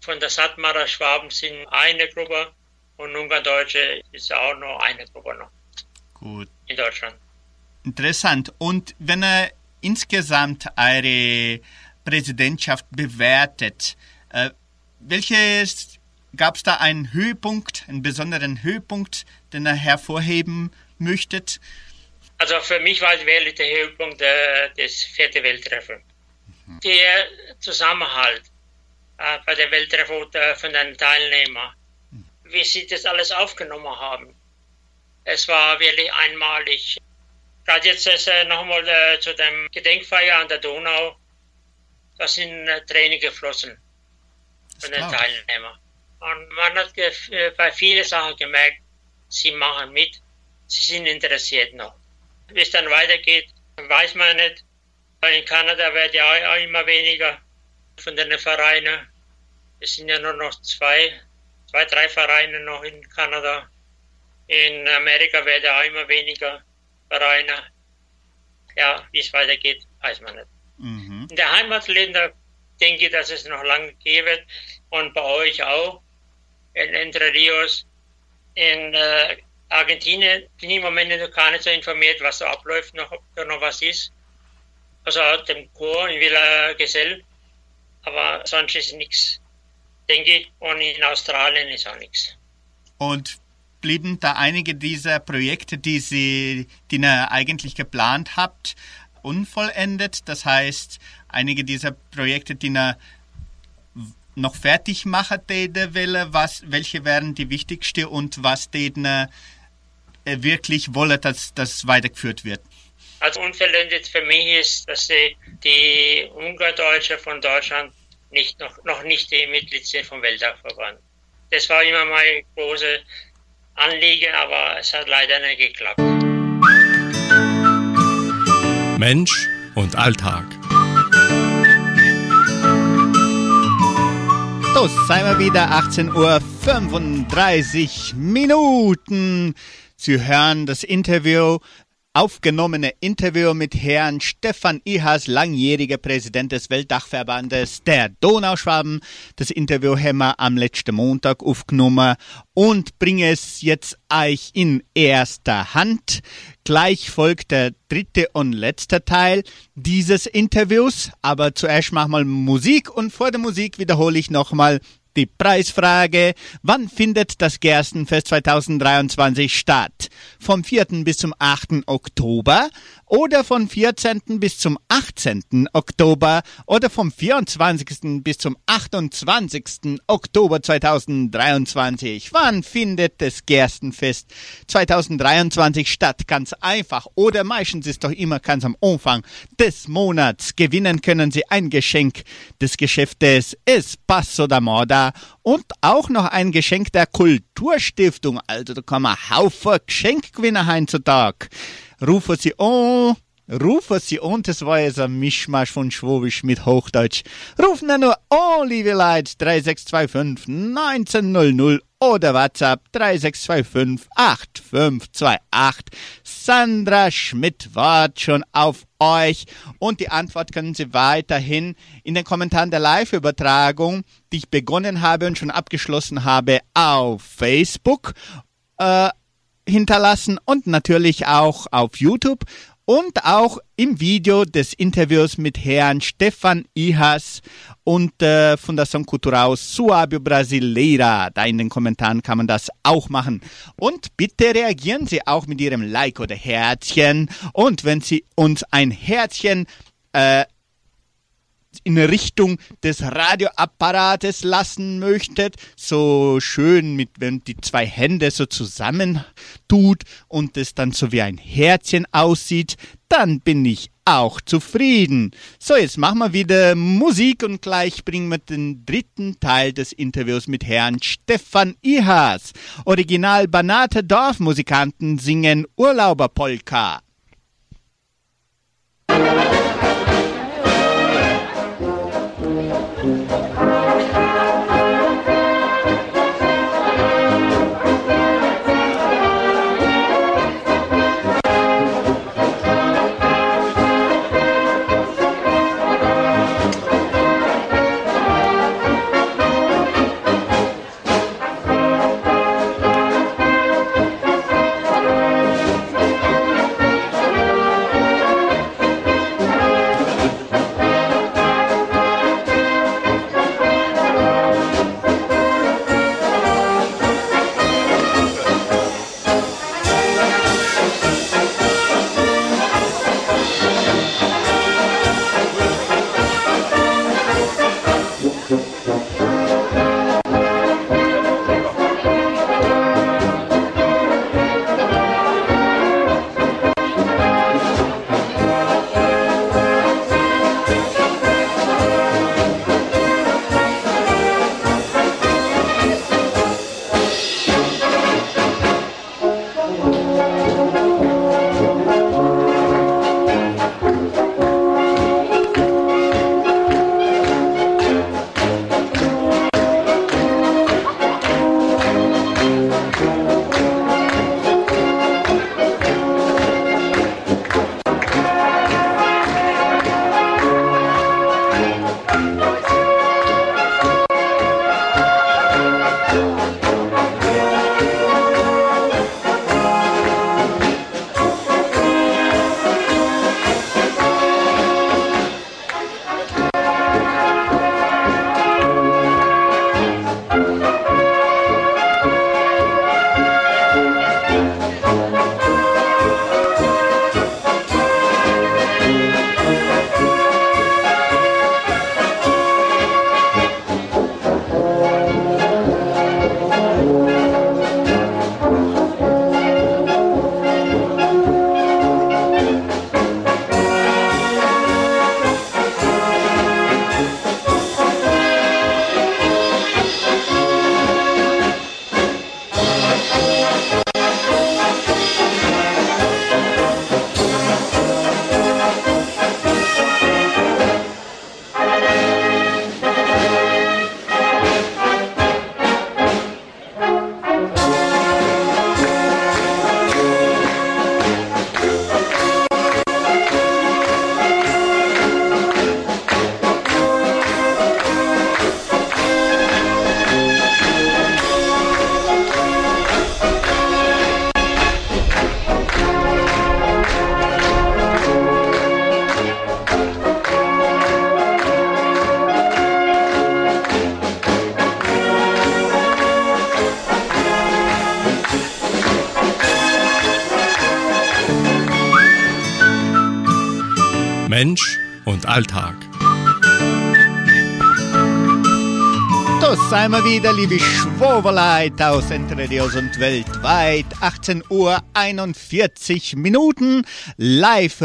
Von der Sattmarer Schwaben sind eine Gruppe. Und Ungarndeutsche ist auch nur eine Gruppe noch Gut. in Deutschland. Interessant. Und wenn er insgesamt eure Präsidentschaft bewertet, äh, welches gab es da einen Höhepunkt, einen besonderen Höhepunkt, den er hervorheben möchtet? Also für mich war es wirklich der Höhepunkt äh, des vierten Welttreffens. Der Zusammenhalt äh, bei der Welttreffen äh, von den Teilnehmern, wie sie das alles aufgenommen haben. Es war wirklich einmalig. Gerade jetzt äh, nochmal äh, zu dem Gedenkfeier an der Donau, da sind äh, Tränen geflossen von den. Teilnehmern. Und man hat äh, bei vielen Sachen gemerkt, sie machen mit, sie sind interessiert noch. Wie es dann weitergeht, weiß man nicht. In Kanada wird ja auch immer weniger von den Vereinen. Es sind ja nur noch zwei, zwei, drei Vereine noch in Kanada. In Amerika werden auch immer weniger Vereine. Ja, wie es weitergeht, weiß man nicht. Mhm. In der Heimatländer denke ich, dass es noch lange gehen wird. Und bei euch auch. In Entre Rios. In äh, Argentinien bin ich im Moment noch gar nicht so informiert, was da abläuft, noch, ob da noch was ist. Also dem Chor in Villa Gesell. Aber sonst ist nichts, denke ich. Und in Australien ist auch nichts. Und blieben da einige dieser Projekte, die Sie, die ihr eigentlich geplant habt, unvollendet? Das heißt, einige dieser Projekte, die ihr noch fertig machen will, was, welche wären die wichtigste und was ihr äh, wirklich wolle, dass das weitergeführt wird? Also unvollendet für mich ist, dass die, die Ungardeutsche von Deutschland nicht noch, noch nicht die Mitglied sind vom Weltdachverband. Das war immer mein großes Anliegen, aber es hat leider nicht geklappt. Mensch und Alltag. So, seien wir wieder 18 Uhr 35 Minuten. Sie hören das Interview aufgenommene Interview mit Herrn Stefan Ihas, langjähriger Präsident des Weltdachverbandes der Donauschwaben. Das Interview haben wir am letzten Montag aufgenommen und bringe es jetzt euch in erster Hand. Gleich folgt der dritte und letzte Teil dieses Interviews. Aber zuerst machen wir Musik und vor der Musik wiederhole ich nochmal die Preisfrage, wann findet das Gerstenfest 2023 statt? Vom 4. bis zum 8. Oktober oder vom 14. bis zum 18. Oktober oder vom 24. bis zum 28. Oktober 2023. Wann findet das Gerstenfest 2023 statt? Ganz einfach. Oder meistens ist doch immer ganz am Anfang des Monats. Gewinnen können Sie ein Geschenk des Geschäftes Espasso da Moda und auch noch ein Geschenk der Kulturstiftung. Also da kann man Haufen Geschenkgewinner heutzutage. Rufen Sie an, rufen Sie an, das war jetzt ein Mischmasch von Schwabisch mit Hochdeutsch. Rufen nur an, liebe Leute, 3625 1900 oder WhatsApp 3625 8528. Sandra Schmidt wartet schon auf euch und die Antwort können Sie weiterhin in den Kommentaren der Live-Übertragung, die ich begonnen habe und schon abgeschlossen habe, auf Facebook äh, hinterlassen und natürlich auch auf YouTube und auch im Video des Interviews mit Herrn Stefan Ihas und äh, Fundação Cultural Suábio Brasileira. Da in den Kommentaren kann man das auch machen. Und bitte reagieren Sie auch mit Ihrem Like oder Herzchen. Und wenn Sie uns ein Herzchen äh, in Richtung des Radioapparates lassen möchtet, so schön mit, wenn die zwei Hände so zusammen tut und es dann so wie ein Herzchen aussieht, dann bin ich auch zufrieden. So, jetzt machen wir wieder Musik und gleich bringen wir den dritten Teil des Interviews mit Herrn Stefan Ihas. Original Banate Dorfmusikanten singen Urlauberpolka. Wieder, liebe Schwoberleit aus Entre Rios und weltweit. 18 Uhr 41 Minuten. Live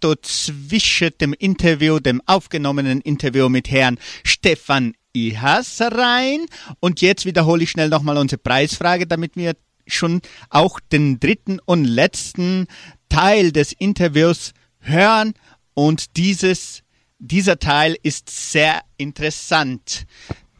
dort zwischen dem Interview, dem aufgenommenen Interview mit Herrn Stefan Ihas rein. Und jetzt wiederhole ich schnell nochmal unsere Preisfrage, damit wir schon auch den dritten und letzten Teil des Interviews hören. Und dieses, dieser Teil ist sehr interessant.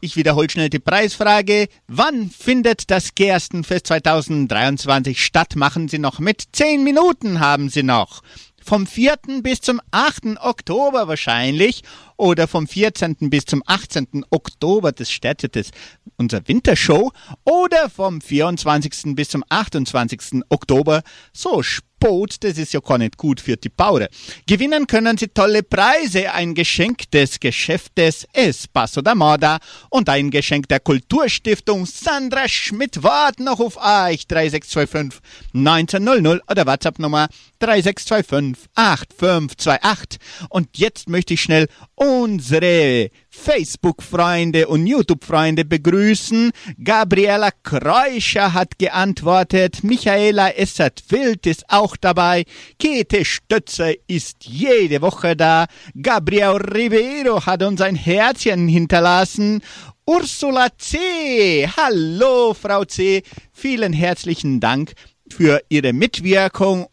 Ich wiederhole schnell die Preisfrage. Wann findet das Gerstenfest 2023 statt? Machen Sie noch mit? Zehn Minuten haben Sie noch. Vom 4. bis zum 8. Oktober wahrscheinlich oder vom 14. bis zum 18. Oktober, das startet das, unser Wintershow, oder vom 24. bis zum 28. Oktober, so Boot, das ist ja gar nicht gut für die Bauern. Gewinnen können Sie tolle Preise, ein Geschenk des Geschäftes Espacio da Moda und ein Geschenk der Kulturstiftung Sandra Schmidt warten noch auf euch 3625 1900 oder WhatsApp Nummer 3625 8528. Und jetzt möchte ich schnell unsere Facebook-Freunde und YouTube-Freunde begrüßen. Gabriela Kreuscher hat geantwortet. Michaela Essert-Wild ist auch dabei. Käthe Stötzer ist jede Woche da. Gabriel Rivero hat uns ein Herzchen hinterlassen. Ursula C. Hallo, Frau C. Vielen herzlichen Dank für Ihre Mitwirkung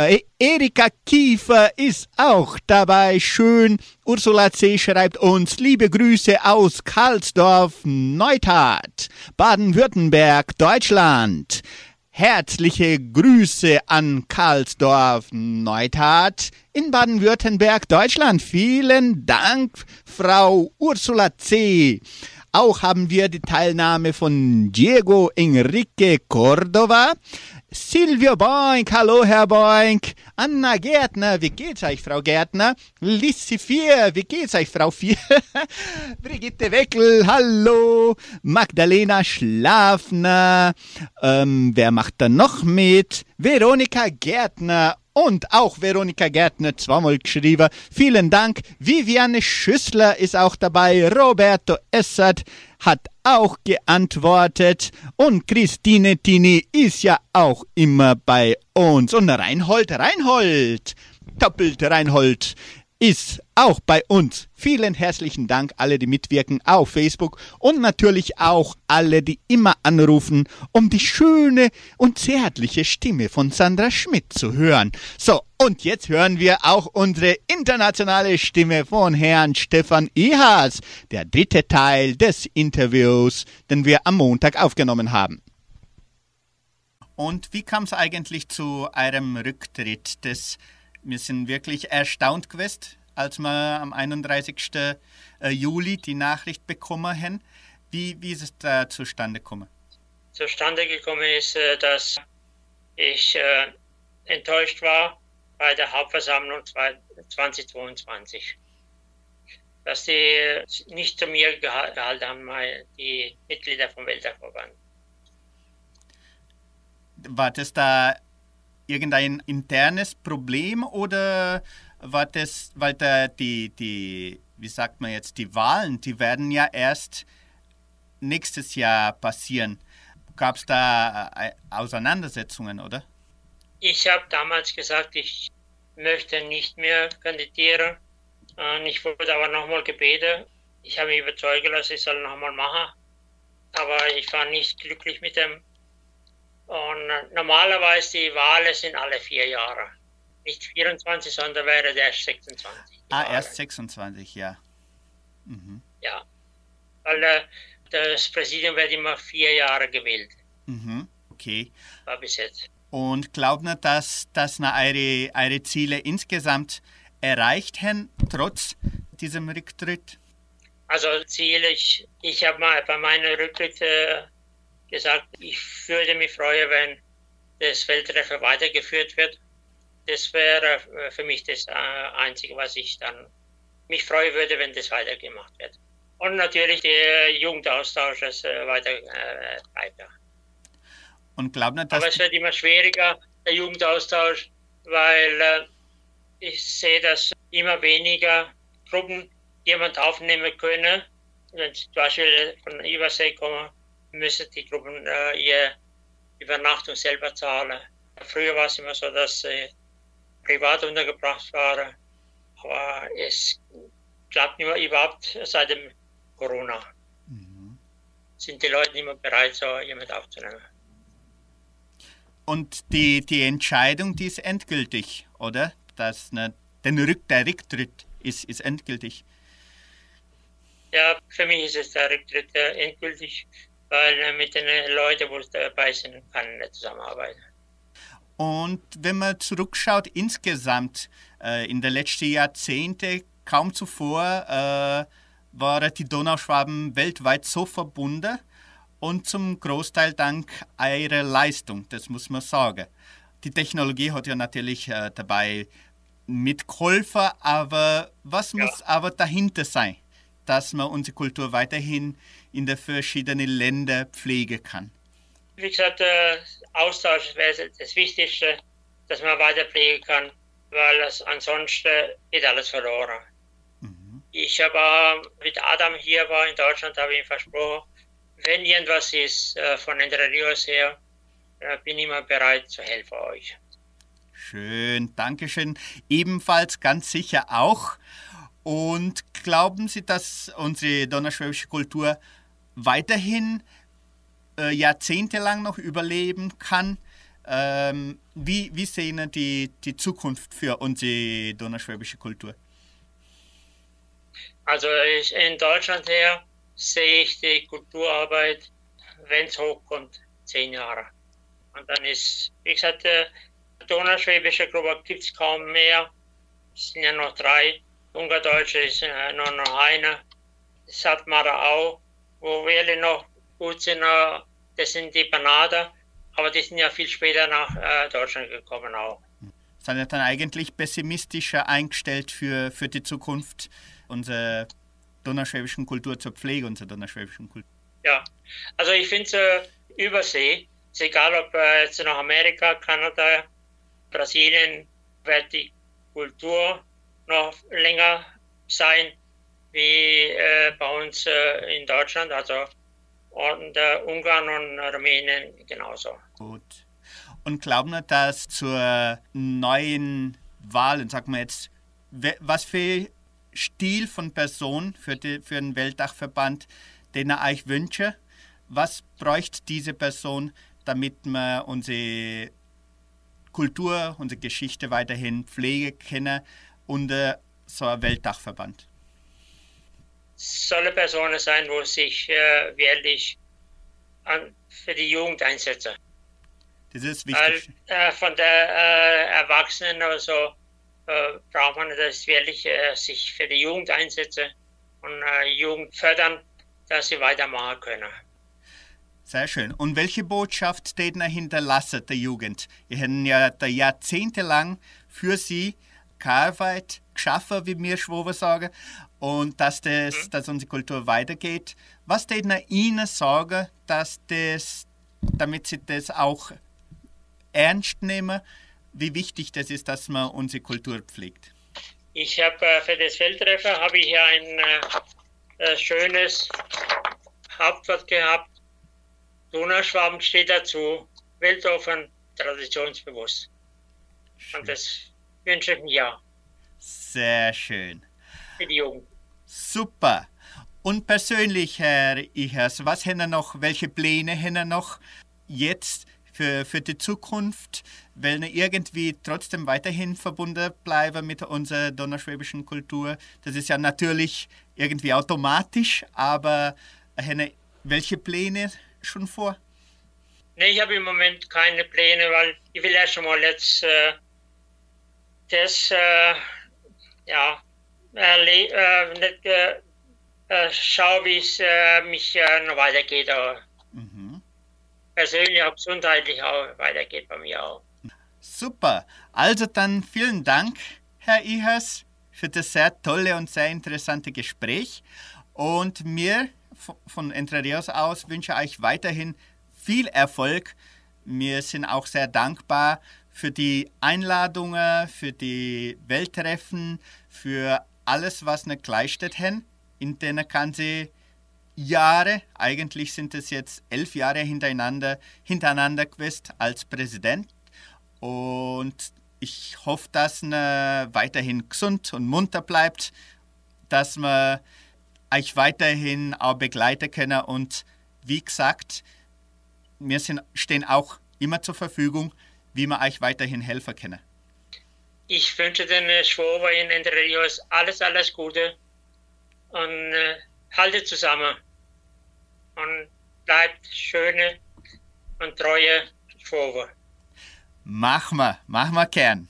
äh, Erika Kiefer ist auch dabei. Schön. Ursula C. schreibt uns liebe Grüße aus Karlsdorf, Neutat, Baden-Württemberg, Deutschland. Herzliche Grüße an Karlsdorf, Neutat in Baden-Württemberg, Deutschland. Vielen Dank, Frau Ursula C. Auch haben wir die Teilnahme von Diego Enrique Cordova. Silvio Boink, hallo Herr Boink. Anna Gärtner, wie geht's euch, Frau Gärtner? Lissi Vier, wie geht's euch, Frau Vier? Brigitte Weckel, hallo. Magdalena Schlafner, ähm, wer macht da noch mit? Veronika Gärtner und auch Veronika Gärtner zweimal geschrieben. Vielen Dank. Viviane Schüssler ist auch dabei. Roberto Essert hat auch geantwortet. Und Christine Tini ist ja auch immer bei uns. Und Reinhold, Reinhold, doppelt Reinhold ist auch bei uns. Vielen herzlichen Dank alle, die mitwirken auf Facebook und natürlich auch alle, die immer anrufen, um die schöne und zärtliche Stimme von Sandra Schmidt zu hören. So, und jetzt hören wir auch unsere internationale Stimme von Herrn Stefan Ihas, der dritte Teil des Interviews, den wir am Montag aufgenommen haben. Und wie kam es eigentlich zu eurem Rücktritt? Das wir sind wirklich erstaunt gewesen, als wir am 31. Äh, Juli die Nachricht bekommen haben. Wie, wie ist es da zustande gekommen? Zustande gekommen ist, äh, dass ich äh, enttäuscht war bei der Hauptversammlung 2022. Dass die nicht zu mir gehalten haben, die Mitglieder vom Weltverband. War das da irgendein internes Problem oder war das, weil da die, die, wie sagt man jetzt, die Wahlen, die werden ja erst nächstes Jahr passieren. Gab es da äh, Auseinandersetzungen, oder? Ich habe damals gesagt, ich möchte nicht mehr kandidieren. Ich wurde aber nochmal gebeten. Ich habe mich überzeugt lassen, ich soll nochmal machen. Aber ich war nicht glücklich mit dem und normalerweise die Wahlen sind alle vier Jahre. Nicht 24, sondern wäre der erst 26. Ah, Jahre. erst 26, ja. Mhm. Ja. Weil äh, das Präsidium wird immer vier Jahre gewählt. Mhm. Okay. War bis jetzt. Und glaubt ihr, dass, dass eure, eure Ziele insgesamt erreicht haben, trotz diesem Rücktritt? Also Ziele, ich, ich habe mal bei meiner Rücktritt äh, gesagt, ich würde mich freuen, wenn das Feldtreffer weitergeführt wird. Das wäre äh, für mich das äh, Einzige, was ich dann mich freuen würde, wenn das weitergemacht wird. Und natürlich der Jugendaustausch ist äh, weiter äh, weiter. Und glaubt nicht, dass Aber es wird immer schwieriger, der Jugendaustausch, weil äh, ich sehe, dass immer weniger Gruppen jemand aufnehmen können. Wenn zum Beispiel von Übersee kommen, müssen die Gruppen äh, ihre Übernachtung selber zahlen. Früher war es immer so, dass sie privat untergebracht waren, aber es klappt nicht mehr überhaupt seit dem Corona. Mhm. Sind die Leute nicht mehr bereit, so jemand aufzunehmen. Und die, die Entscheidung, die ist endgültig, oder? Dass ne, den Rück, der Rücktritt ist, ist endgültig. Ja, für mich ist es der Rücktritt endgültig, weil mit den Leuten, die dabei sind, kann ich nicht zusammenarbeiten. Und wenn man zurückschaut, insgesamt äh, in den letzten Jahrzehnten, kaum zuvor, äh, waren die Donauschwaben weltweit so verbunden und zum Großteil dank ihrer Leistung, das muss man sagen. Die Technologie hat ja natürlich äh, dabei mitgeholfen, aber was ja. muss aber dahinter sein, dass man unsere Kultur weiterhin in den verschiedenen Ländern pflegen kann? Wie gesagt, äh, Austausch wäre das Wichtigste, dass man weiter pflegen kann, weil das ansonsten geht alles verloren. Mhm. Ich habe mit Adam hier war in Deutschland, habe ich ihm versprochen, wenn irgendwas ist äh, von Entre Rios her, äh, bin ich immer bereit zu helfen euch. Schön, Dankeschön. Ebenfalls ganz sicher auch. Und glauben Sie, dass unsere donnerschwäbische Kultur weiterhin äh, jahrzehntelang noch überleben kann? Ähm, wie, wie sehen die, die Zukunft für unsere donnerschwäbische Kultur? Also ich, in Deutschland her sehe ich die Kulturarbeit, wenn es hochkommt, zehn Jahre. Und dann ist, wie gesagt, Donauschwäbische Gruppe gibt es kaum mehr. Es sind ja noch drei. Ungerdeutsche ist äh, nur noch eine. Satmara auch. Wo wir noch gut sind, äh, das sind die Banader. Aber die sind ja viel später nach äh, Deutschland gekommen auch. Sind ja dann eigentlich pessimistischer eingestellt für, für die Zukunft unserer donauschwäbischen Kultur zur Pflege unserer donauschwäbischen Kultur? Ja, also ich finde äh, Übersee, ist egal ob äh, jetzt nach Amerika, Kanada, Brasilien, wird die Kultur noch länger sein wie äh, bei uns äh, in Deutschland, also und äh, Ungarn und Rumänien genauso. Gut. Und glauben wir, dass zur neuen Wahl, sagen wir jetzt, was für Stil von Person für, die, für den Weltdachverband, den er euch wünsche? Was bräuchte diese Person, damit wir unsere Kultur, unsere Geschichte weiterhin pflegen können unter so einem Weltdachverband? Soll Personen sein, wo sich äh, wirklich an, für die Jugend einsetzen. Das ist wichtig. Weil, äh, von der äh, Erwachsenen oder so äh, braucht man das wirklich äh, sich für die Jugend einsetzen und äh, Jugend fördern, dass sie weitermachen können. Sehr schön. Und welche Botschaft er hinterlassen der Jugend? Ihr habt ja jahrzehntelang für sie gearbeitet, geschaffen, wie wir Schwober sagen, und dass, das, mhm. dass unsere Kultur weitergeht. Was täten er ihnen sagen, dass das, damit sie das auch ernst nehmen, wie wichtig das ist, dass man unsere Kultur pflegt. Ich habe äh, für das Feldtreffer habe ich hier ein äh, äh, schönes Hauptwort gehabt. Donauschwaben steht dazu, weltoffen, traditionsbewusst. Schön. Und das wünsche ich mir. Sehr schön. Für die Jugend. Super. Und persönlich, Herr Ichers, was haben noch, welche Pläne haben noch jetzt für, für die Zukunft? Wollen irgendwie trotzdem weiterhin verbunden bleiben mit unserer donnerschwäbischen Kultur? Das ist ja natürlich irgendwie automatisch, aber haben welche Pläne schon vor? Nee, ich habe im Moment keine Pläne, weil ich will erst mal jetzt äh, das, äh, ja, nicht, äh, schauen, wie es äh, mich äh, noch weitergeht. Aber mhm. Persönlich, auch gesundheitlich auch weitergeht bei mir auch. Super. Also dann vielen Dank, Herr Ihers, für das sehr tolle und sehr interessante Gespräch. Und mir von Entre Rios aus wünsche ich euch weiterhin viel Erfolg. Wir sind auch sehr dankbar für die Einladungen, für die Welttreffen, für alles, was eine Gleichstadt haben, in den ganzen Jahre, eigentlich sind es jetzt elf Jahre hintereinander, hintereinander gewesen als Präsident. Und ich hoffe, dass man weiterhin gesund und munter bleibt, dass man euch weiterhin auch begleiten können. Und wie gesagt, wir sind, stehen auch immer zur Verfügung, wie wir euch weiterhin helfen können. Ich wünsche den Schwober in Entre Rios alles, alles Gute und äh, haltet zusammen und bleibt schöne und treue Schwober. Mach mal, mach mal gern.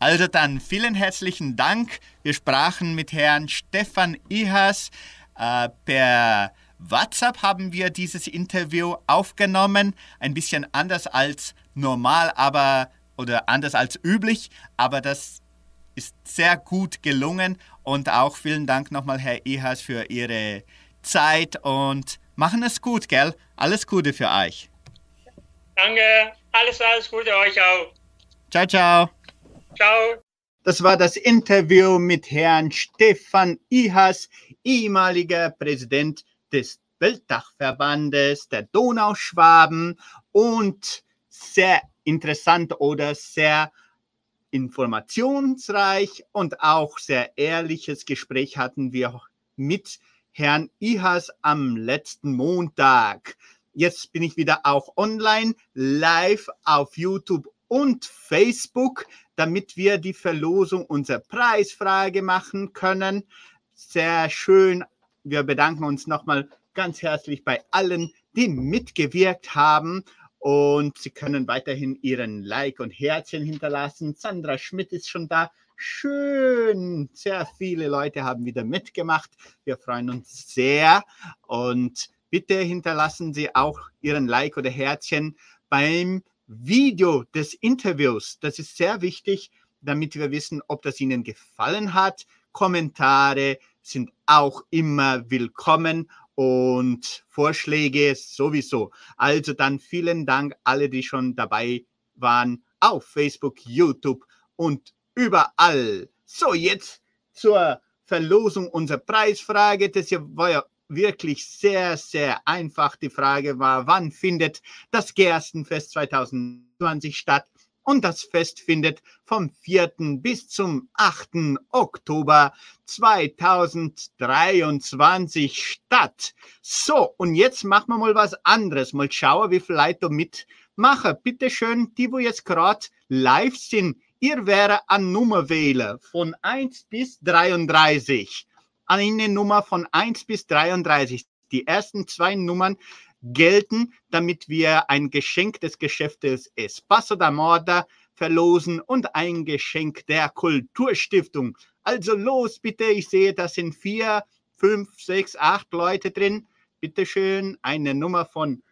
Also dann vielen herzlichen Dank. Wir sprachen mit Herrn Stefan Ihas. Äh, per WhatsApp haben wir dieses Interview aufgenommen. Ein bisschen anders als normal, aber oder anders als üblich, aber das ist sehr gut gelungen und auch vielen Dank nochmal, Herr Ihas, für Ihre Zeit und machen es gut, gell? Alles Gute für euch. Danke, alles, alles Gute euch auch. Ciao, ciao. Ciao. Das war das Interview mit Herrn Stefan Ihas, ehemaliger Präsident des Weltdachverbandes der Donauschwaben und sehr interessant oder sehr informationsreich und auch sehr ehrliches Gespräch hatten wir mit Herrn Ihas am letzten Montag. Jetzt bin ich wieder auch online, live auf YouTube und Facebook, damit wir die Verlosung unserer Preisfrage machen können. Sehr schön. Wir bedanken uns nochmal ganz herzlich bei allen, die mitgewirkt haben. Und Sie können weiterhin Ihren Like und Herzchen hinterlassen. Sandra Schmidt ist schon da. Schön. Sehr viele Leute haben wieder mitgemacht. Wir freuen uns sehr. Und bitte hinterlassen Sie auch Ihren Like oder Herzchen beim Video des Interviews. Das ist sehr wichtig, damit wir wissen, ob das Ihnen gefallen hat. Kommentare sind auch immer willkommen und Vorschläge sowieso. Also dann vielen Dank alle, die schon dabei waren auf Facebook, YouTube und überall. So, jetzt zur Verlosung unserer Preisfrage. Das war ja wirklich sehr, sehr einfach. Die Frage war, wann findet das Gerstenfest 2020 statt? Und das Fest findet vom 4. bis zum 8. Oktober 2023 statt. So, und jetzt machen wir mal was anderes. Mal schauen, wie viele Leute mitmachen. Bitte schön, die, wo jetzt gerade live sind, ihr wäre an Nummer wählen von 1 bis 33 eine Nummer von 1 bis 33. Die ersten zwei Nummern gelten, damit wir ein Geschenk des Geschäftes Espacio da Moda verlosen und ein Geschenk der Kulturstiftung. Also los bitte, ich sehe, da sind vier, fünf, sechs, acht Leute drin. Bitte schön, eine Nummer von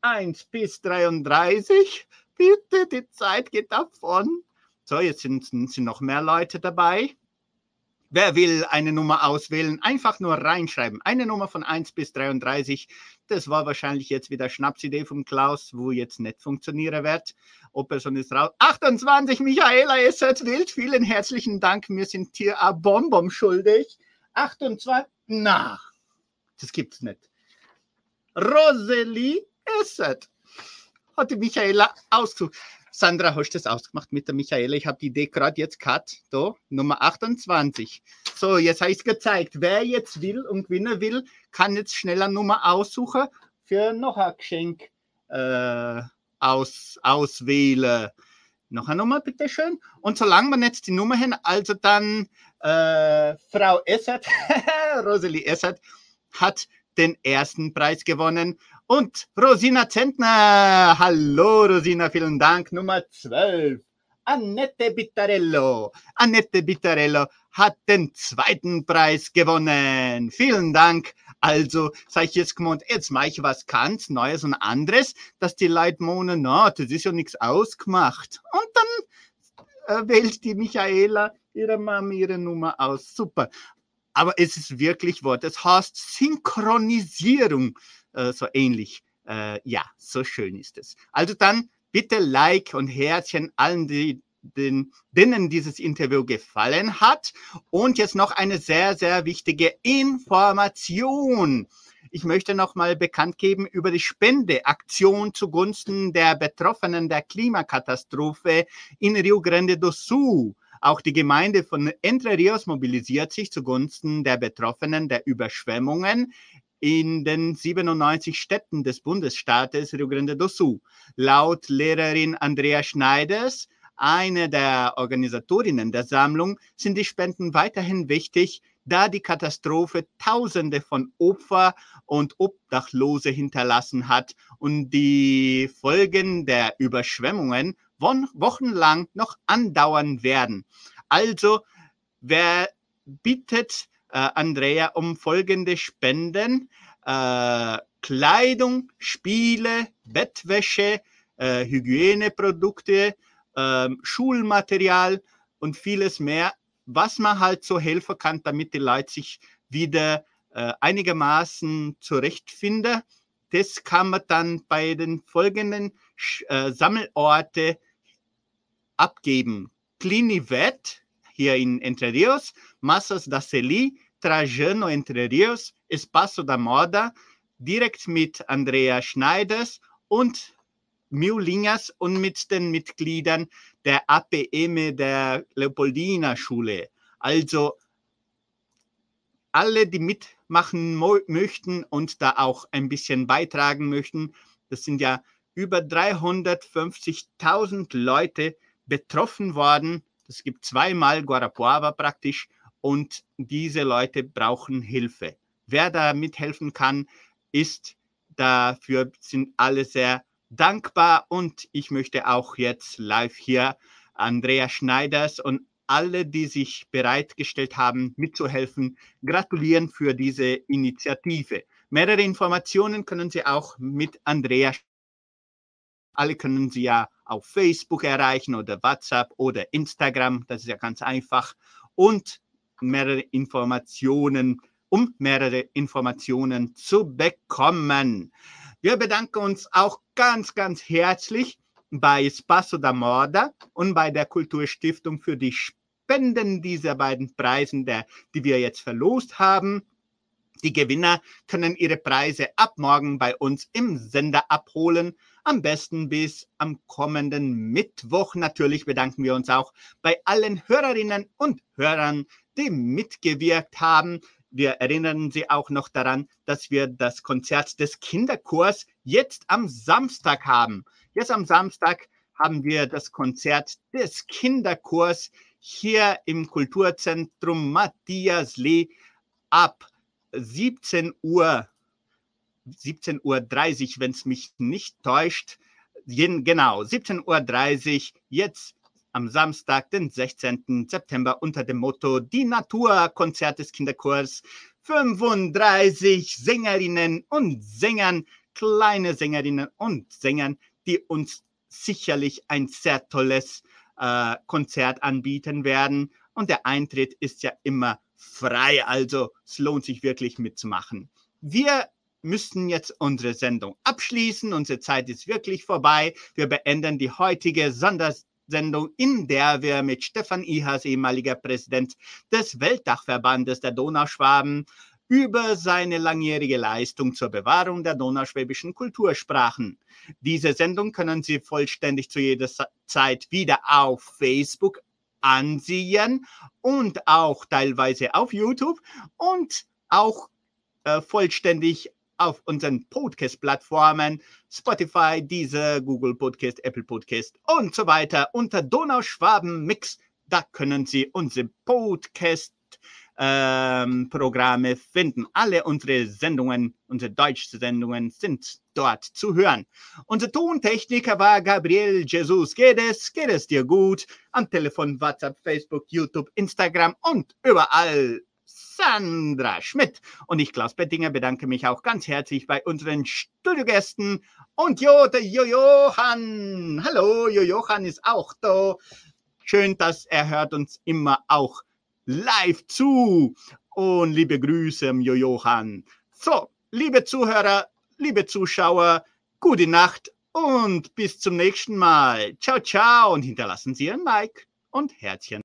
1 bis 33. Bitte, die Zeit geht davon. So, jetzt sind, sind noch mehr Leute dabei. Wer will eine Nummer auswählen? Einfach nur reinschreiben. Eine Nummer von 1 bis 33. Das war wahrscheinlich jetzt wieder Schnapsidee von Klaus, wo jetzt nicht funktionieren wird. Operson ist raus. 28, Michaela, ihr seid wild. Vielen herzlichen Dank. Wir sind hier a Bonbon schuldig. 28, na, das gibt's nicht. Rosalie Esset hat die Michaela ausgesucht. Sandra, hast du das ausgemacht mit der Michaela? Ich habe die Idee gerade jetzt gehabt. Da, Nummer 28. So, jetzt habe ich es gezeigt. Wer jetzt will und gewinnen will, kann jetzt schneller Nummer aussuchen für noch ein Geschenk äh, aus, auswählen. Noch eine Nummer, bitte schön. Und solange wir jetzt die Nummer hin, also dann äh, Frau Essert, Rosalie Essert, hat den ersten Preis gewonnen und Rosina Zentner. Hallo Rosina, vielen Dank. Nummer 12. Annette Bittarello. Annette Bittarello hat den zweiten Preis gewonnen. Vielen Dank. Also, sag ich jetzt gemeint, jetzt mache ich was ganz Neues und anderes, dass die Leute meinen, na, das ist ja nichts ausgemacht. Und dann äh, wählt die Michaela ihre Mama ihre Nummer aus. Super. Aber es ist wirklich Wort. Es heißt Synchronisierung. Äh, so ähnlich. Äh, ja, so schön ist es. Also dann bitte Like und Herzchen allen, die, den, denen dieses Interview gefallen hat. Und jetzt noch eine sehr, sehr wichtige Information. Ich möchte noch mal bekannt geben über die Spendeaktion zugunsten der Betroffenen der Klimakatastrophe in Rio Grande do Sul. Auch die Gemeinde von Entre Rios mobilisiert sich zugunsten der Betroffenen der Überschwemmungen in den 97 Städten des Bundesstaates Rio Grande do Sul. Laut Lehrerin Andrea Schneiders, eine der Organisatorinnen der Sammlung, sind die Spenden weiterhin wichtig, da die Katastrophe Tausende von Opfer und Obdachlose hinterlassen hat und die Folgen der Überschwemmungen wochenlang noch andauern werden. Also, wer bittet äh, Andrea um folgende Spenden? Äh, Kleidung, Spiele, Bettwäsche, äh, Hygieneprodukte, ähm, Schulmaterial und vieles mehr, was man halt so helfen kann, damit die Leute sich wieder äh, einigermaßen zurechtfinden. Das kann man dann bei den folgenden äh, Sammelorten abgeben. Clinivet hier in Entre Rios, Massas da Celi, Trajano Entre Rios, Espaço da Moda, direkt mit Andrea Schneiders und Miulingas und mit den Mitgliedern der APM der Leopoldina Schule. Also alle, die mitmachen möchten und da auch ein bisschen beitragen möchten, das sind ja über 350.000 Leute betroffen worden. Es gibt zweimal Guarapuava praktisch und diese Leute brauchen Hilfe. Wer da mithelfen kann, ist dafür sind alle sehr dankbar und ich möchte auch jetzt live hier Andrea Schneiders und alle, die sich bereitgestellt haben, mitzuhelfen, gratulieren für diese Initiative. Mehrere Informationen können Sie auch mit Andrea. Alle können Sie ja auf Facebook erreichen oder WhatsApp oder Instagram. Das ist ja ganz einfach. Und mehrere Informationen, um mehrere Informationen zu bekommen. Wir bedanken uns auch ganz, ganz herzlich bei Spasso da Moda und bei der Kulturstiftung für die Spenden dieser beiden Preisen, der, die wir jetzt verlost haben. Die Gewinner können ihre Preise ab morgen bei uns im Sender abholen. Am besten bis am kommenden Mittwoch. Natürlich bedanken wir uns auch bei allen Hörerinnen und Hörern, die mitgewirkt haben. Wir erinnern Sie auch noch daran, dass wir das Konzert des Kinderchors jetzt am Samstag haben. Jetzt am Samstag haben wir das Konzert des Kinderchors hier im Kulturzentrum Matthias Lee ab 17 Uhr, 17.30 Uhr, wenn es mich nicht täuscht. Genau, 17.30 Uhr jetzt am Samstag, den 16. September unter dem Motto Die Natur Konzert des Kinderchors. 35 Sängerinnen und Sängern, kleine Sängerinnen und Sängern, die uns sicherlich ein sehr tolles äh, Konzert anbieten werden. Und der Eintritt ist ja immer frei, also es lohnt sich wirklich mitzumachen. Wir müssen jetzt unsere Sendung abschließen. Unsere Zeit ist wirklich vorbei. Wir beenden die heutige Sondersendung, in der wir mit Stefan Ihas, ehemaliger Präsident des Weltdachverbandes der Donauschwaben, über seine langjährige Leistung zur Bewahrung der donauschwäbischen Kultursprachen. Diese Sendung können Sie vollständig zu jeder Zeit wieder auf Facebook ansehen und auch teilweise auf YouTube und auch äh, vollständig auf unseren Podcast-Plattformen Spotify, Deezer, Google Podcast, Apple Podcast und so weiter unter Donauschwaben Mix. Da können Sie unsere Podcast ähm, finden. Alle unsere Sendungen, unsere deutschen Sendungen sind dort zu hören. Unser Tontechniker war Gabriel Jesus. Geht es? Geht es dir gut? Am Telefon, WhatsApp, Facebook, YouTube, Instagram und überall Sandra Schmidt. Und ich, Klaus Bettinger, bedanke mich auch ganz herzlich bei unseren Studiogästen und Jo, der Jojohan. Hallo, Jojohan ist auch da. Schön, dass er hört uns immer auch live zu. Und liebe Grüße, Jojohan. So, liebe Zuhörer, liebe Zuschauer, gute Nacht und bis zum nächsten Mal. Ciao, ciao und hinterlassen Sie Ihren Like und Herzchen.